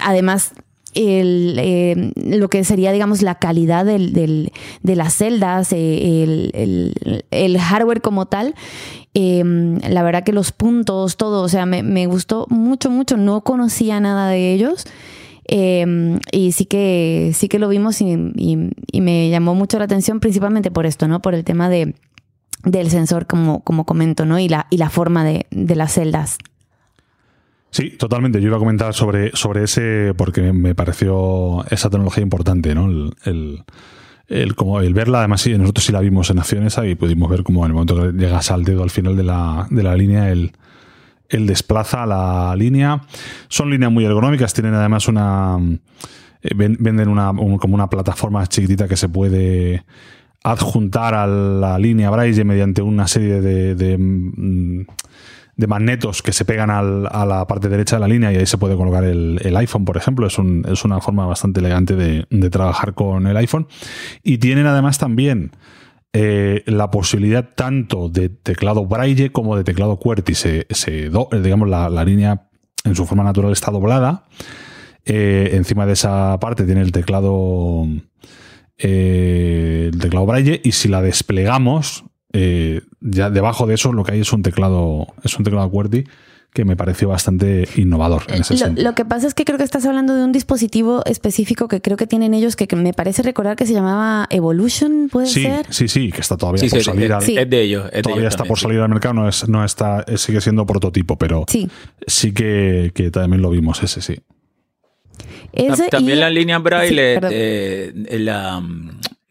además, el, eh, lo que sería, digamos, la calidad del, del, de las celdas, eh, el, el, hardware como tal. Em, la verdad que los puntos, todo, o sea, me, me gustó mucho, mucho. No conocía nada de ellos. Em, y sí que, sí que lo vimos y, y, me llamó mucho la atención, principalmente por esto, ¿no? Por el tema de, del sensor, como, como comento, ¿no? Y la, y la forma de, de las celdas. Sí, totalmente. Yo iba a comentar sobre, sobre ese porque me pareció esa tecnología importante, ¿no? El, el, como el verla, además sí, nosotros sí la vimos en acciones y pudimos ver como en el momento que llegas al dedo al final de la, de la línea, el, el desplaza la línea. Son líneas muy ergonómicas, tienen además una... Eh, venden una, como una plataforma chiquitita que se puede adjuntar a la línea Braille mediante una serie de mm, de magnetos que se pegan a la parte derecha de la línea y ahí se puede colocar el, iPhone, por ejemplo. Es, una forma bastante elegante de, trabajar con el iPhone. Y tienen además también eh, la posibilidad tanto de teclado Braille como de teclado QWERTY. Se, digamos, la, línea en su forma natural está doblada. Eh, encima de esa parte tiene el teclado, eh, el teclado Braille y si la desplegamos eh, ya debajo de eso lo que hay es un teclado, es un teclado QWERTY que me pareció bastante innovador en ese lo, sentido. Lo que pasa es que creo que estás hablando de un dispositivo específico que creo que tienen ellos que, me parece recordar que se llamaba Evolution, ¿puede ser? Sí, sí, que está todavía por salir al, es de ellos. todavía está por salir al mercado, no, es, no está, sigue siendo prototipo, pero sí, sí que, que también lo vimos ese, sí. También la línea braille, eh, la,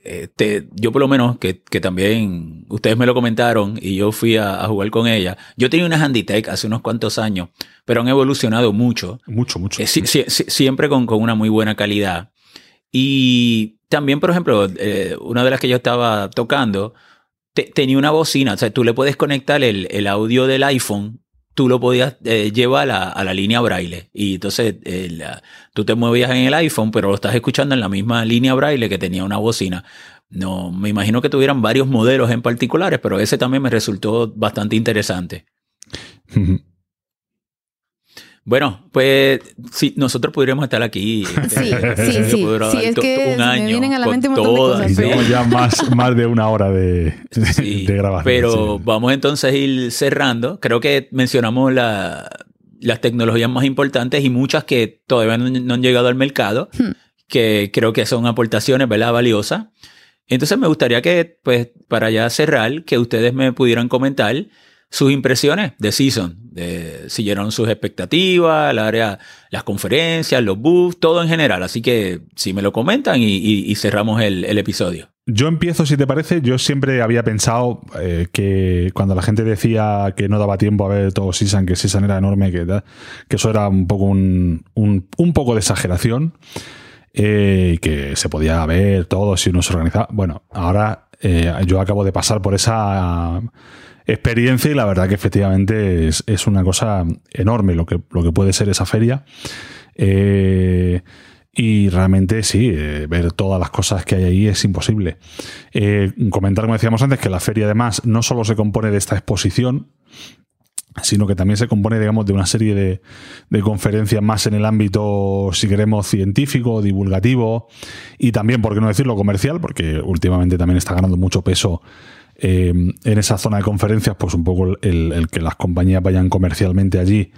este, yo por lo menos, que, también ustedes me lo comentaron y yo fui a, jugar con ella. Yo tenía una Handitech hace unos cuantos años, pero han evolucionado mucho. Mucho, mucho. Eh, siempre con, una muy buena calidad. Y también, por ejemplo, eh, una de las que yo estaba tocando tenía una bocina. O sea, tú le puedes conectar el, el audio del iPhone tú lo podías eh, llevar a, la línea braille. Y entonces eh, tú te movías en el iPhone, pero lo estás escuchando en la misma línea braille que tenía una bocina. No, me imagino que tuvieran varios modelos en particulares, pero ese también me resultó bastante interesante. Bueno, pues sí, nosotros podríamos estar aquí. Sí, sí, sí. sí es que un año me vienen a la mente un montón de cosas. Tenemos ya más, más de una hora de, de, grabación. Pero vamos entonces a ir cerrando. Creo que mencionamos la, las tecnologías más importantes y muchas que todavía no, han llegado al mercado, hmm. que creo que son aportaciones, ¿verdad? Valiosas. Entonces me gustaría que, pues, para ya cerrar, que ustedes me pudieran comentar sus impresiones de Season, de siguieron sus expectativas, el área, las conferencias, los booths, todo en general. Así que si me lo comentan y, cerramos el, episodio. Yo empiezo, si te parece. Yo siempre había pensado eh, que cuando la gente decía que no daba tiempo a ver todo Season, que Season era enorme, que, que eso era un poco un, un, poco de exageración. Eh, que se podía ver todo si uno se organizaba. Bueno, ahora eh, yo acabo de pasar por esa experiencia y la verdad que efectivamente es, una cosa enorme lo que, lo que puede ser esa feria. Eh, y realmente sí, eh, ver todas las cosas que hay ahí es imposible. Eh, comentar, como decíamos antes, que la feria además no solo se compone de esta exposición, sino que también se compone, digamos, de una serie de, de, conferencias más en el ámbito, si queremos, científico, divulgativo y también, por qué no decirlo, comercial, porque últimamente también está ganando mucho peso eh, en esa zona de conferencias, pues un poco el, que las compañías vayan comercialmente allí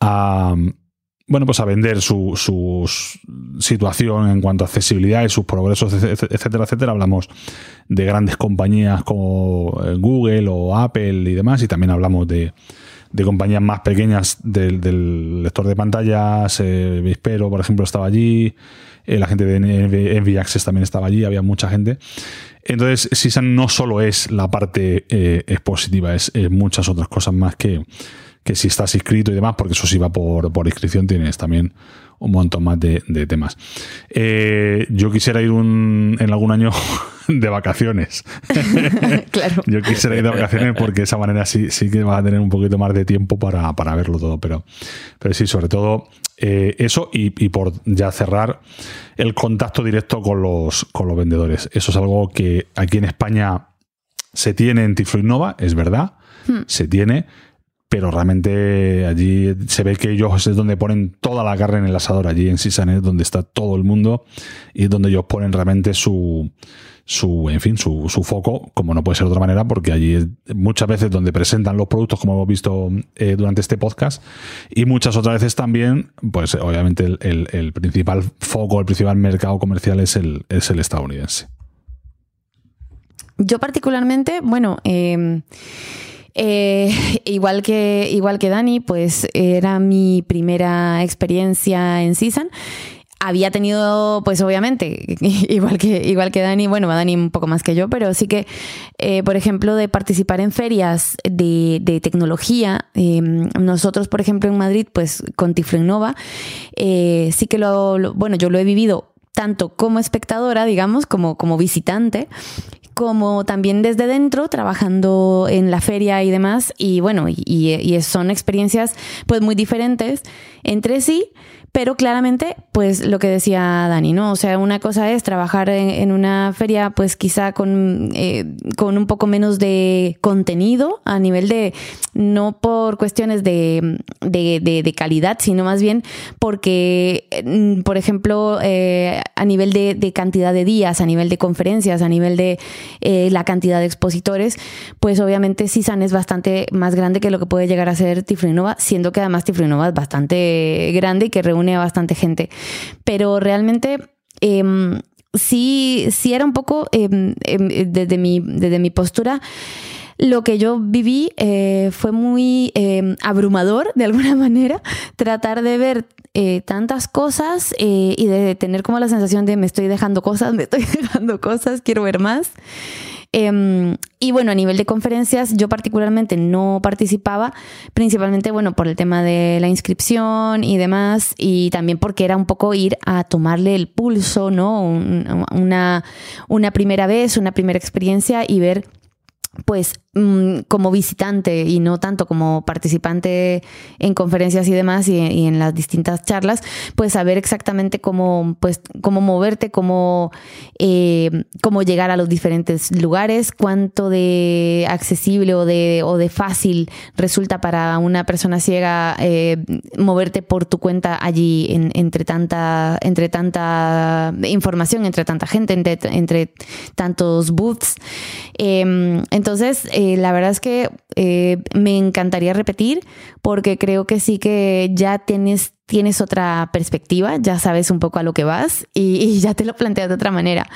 a, bueno, pues a vender su, situación en cuanto a accesibilidad y sus progresos, etcétera, etcétera. Hablamos de grandes compañías como eh, Google o Apple y demás, y también hablamos de, compañías más pequeñas del, lector de pantallas. Eh, Vispero, por ejemplo, estaba allí. la gente de Envy Access también estaba allí, había mucha gente. Entonces, CISAN no solo es la parte eh, expositiva, es, muchas otras cosas más que, que, si estás inscrito y demás, porque eso sí va por, por inscripción, tienes también un montón más de, temas. Eh, yo quisiera ir un, en algún año de vacaciones. claro. Yo quisiera ir de vacaciones porque de esa manera sí, sí que vas a tener un poquito más de tiempo para, para verlo todo. Pero, pero sí, sobre todo eh, eso y, por ya cerrar el contacto directo con los, con los vendedores. Eso es algo que aquí en España se tiene en Tiflo Innova, es verdad, hmm. se tiene, pero realmente allí se ve que ellos es donde ponen toda la carne en el asador, allí en Sisanet, donde está todo el mundo y es donde ellos ponen realmente su, su, en fin, su, su, foco, como no puede ser de otra manera, porque allí muchas veces donde presentan los productos, como hemos visto eh, durante este podcast, y muchas otras veces también, pues obviamente el, principal foco, el principal mercado comercial es el, es el estadounidense. Yo particularmente, bueno, em, eh, igual, que, igual que Dani, pues era mi primera experiencia en CISAN había tenido, pues obviamente, igual que, igual que Dani, bueno, Dani un poco más que yo, pero sí que, eh, por ejemplo, de participar en ferias de, tecnología, em, nosotros, por ejemplo, en Madrid, pues con Tiflo Innova, eh, sí que lo, bueno, yo lo he vivido tanto como espectadora, digamos, como, como visitante, como también desde dentro, trabajando en la feria y demás. Y bueno, y, y son experiencias pues muy diferentes entre sí, pero claramente, pues lo que decía Dani, ¿no? O sea, una cosa es trabajar en, una feria, pues quizá con, eh, con un poco menos de contenido a nivel de, no por cuestiones de, de, calidad, sino más bien porque, mm, por ejemplo, eh, a nivel de, cantidad de días, a nivel de conferencias, a nivel de eh, la cantidad de expositores, pues obviamente CISAN es bastante más grande que lo que puede llegar a ser Tiflinova, siendo que además Tiflinova es bastante grande y que reúne a bastante gente. Pero realmente em, sí, sí era un poco em, em, desde, mi, desde mi postura. Lo que yo viví eh, fue muy abrumador, de alguna manera, tratar de ver eh, tantas cosas eh, y de tener como la sensación de me estoy dejando cosas, me estoy dejando cosas, quiero ver más. Em, y bueno, a nivel de conferencias, yo particularmente no participaba, principalmente, bueno, por el tema de la inscripción y demás, y también porque era un poco ir a tomarle el pulso, ¿no? una, una primera vez, una primera experiencia y ver pues mm, como visitante y no tanto como participante en conferencias y demás y, en las distintas charlas, pues saber exactamente cómo, pues, cómo moverte, cómo, eh, cómo llegar a los diferentes lugares, cuánto de accesible o de, o de fácil resulta para una persona ciega eh, moverte por tu cuenta allí entre, tanta, entre tanta información, entre tanta gente, entre, entre tantos booths. Em, entonces, eh, la verdad es que eh, me encantaría repetir porque creo que sí que ya tienes, tienes otra perspectiva, ya sabes un poco a lo que vas y, ya te lo planteas de otra manera.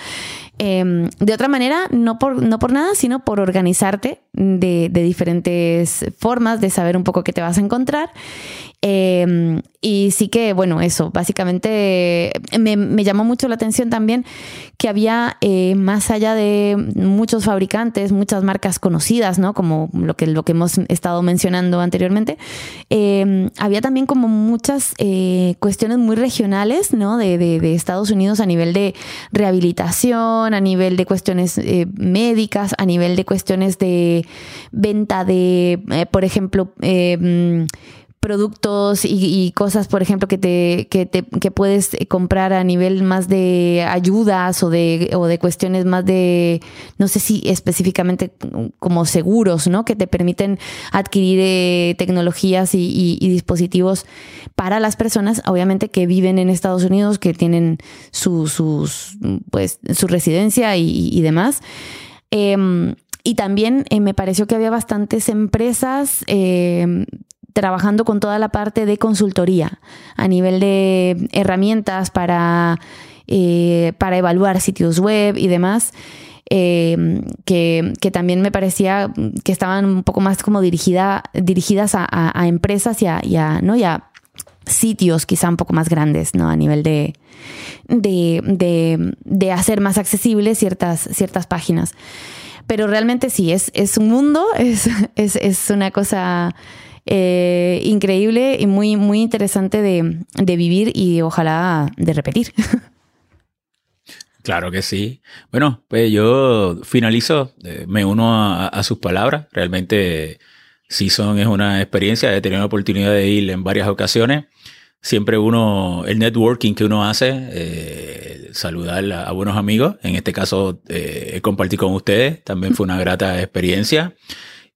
Em, de otra manera, no por, no por nada, sino por organizarte de, de diferentes formas, de saber un poco qué te vas a encontrar Em, y sí que, bueno, eso, básicamente me, me llamó mucho la atención también que había, eh, más allá de muchos fabricantes, muchas marcas conocidas, ¿no? Como lo que, lo que hemos estado mencionando anteriormente, em, había también como muchas eh, cuestiones muy regionales, ¿no? De, de, de, Estados Unidos a nivel de rehabilitación, a nivel de cuestiones eh, médicas, a nivel de cuestiones de venta de, por ejemplo, em, productos y, cosas, por ejemplo, que te, que te que puedes comprar a nivel más de ayudas o de, o de cuestiones más de, no sé si específicamente como seguros, ¿no? Que te permiten adquirir eh, tecnologías y, dispositivos para las personas, obviamente, que viven en Estados Unidos, que tienen su, sus, pues, su residencia y, demás. Em, y también eh, me pareció que había bastantes empresas eh, trabajando con toda la parte de consultoría a nivel de herramientas para, eh, para evaluar sitios web y demás. Eh, que, también me parecía que estaban un poco más como dirigida, dirigidas a, empresas y a, ¿no? sitios quizá un poco más grandes, ¿no? A nivel de, de, hacer más accesibles ciertas, ciertas páginas. Pero realmente sí, es, es un mundo, es, es, es una cosa eh, increíble y muy, muy interesante de, vivir y ojalá de repetir. Claro que sí. Bueno, pues yo finalizo, eh, me uno a, sus palabras. Realmente Season es una experiencia, he tenido la oportunidad de ir en varias ocasiones. Siempre uno, el networking que uno hace, eh, saludar a, buenos amigos. En este caso, compartir con ustedes, también fue una grata experiencia.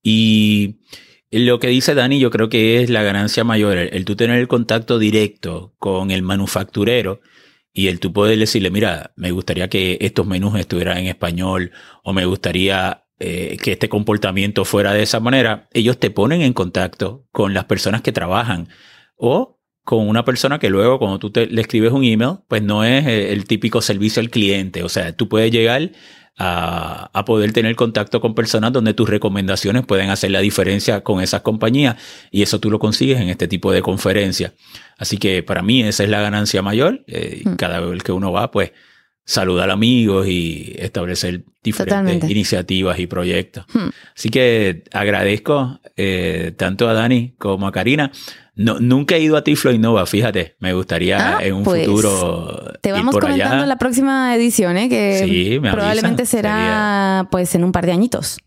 Y lo que dice Dani, yo creo que es la ganancia mayor, el, tú tener el contacto directo con el manufacturero y el tú poder decirle, mira, me gustaría que estos menús estuvieran en español o me gustaría eh, que este comportamiento fuera de esa manera, ellos te ponen en contacto con las personas que trabajan o con una persona que luego cuando tú te, le escribes un email, pues no es eh, el típico servicio al cliente, o sea, tú puedes llegar a, poder tener contacto con personas donde tus recomendaciones pueden hacer la diferencia con esas compañías y eso tú lo consigues en este tipo de conferencias. Así que para mí esa es la ganancia mayor. Eh, hmm. Cada vez que uno va, pues saludar amigos y establecer diferentes iniciativas y proyectos. Hmm. Así que agradezco eh, tanto a Dani como a Karina. No, nunca he ido a Tiflo Innova, fíjate. Me gustaría ah, en un pues, futuro. Te vamos comentando la próxima edición, ¿eh? que probablemente será pues en un par de añitos.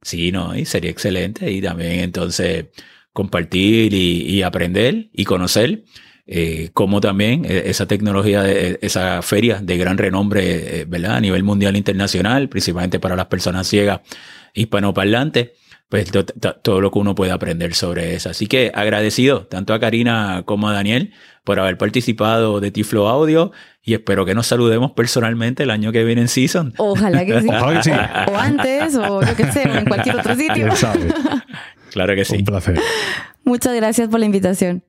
Sí, no, y sería excelente. Y también entonces compartir y, aprender y conocer eh, cómo también eh, esa tecnología, de, esa feria de gran renombre, eh, ¿verdad? A nivel mundial e internacional, principalmente para las personas ciegas hispanoparlantes pues todo lo que uno puede aprender sobre eso. Así que agradecido tanto a Karina como a Daniel por haber participado de Tiflo Audio y espero que nos saludemos personalmente el año que viene en Season. Ojalá que sí. O antes, o yo qué sé, en cualquier otro sitio. Claro que sí. Un placer. Muchas gracias por la invitación.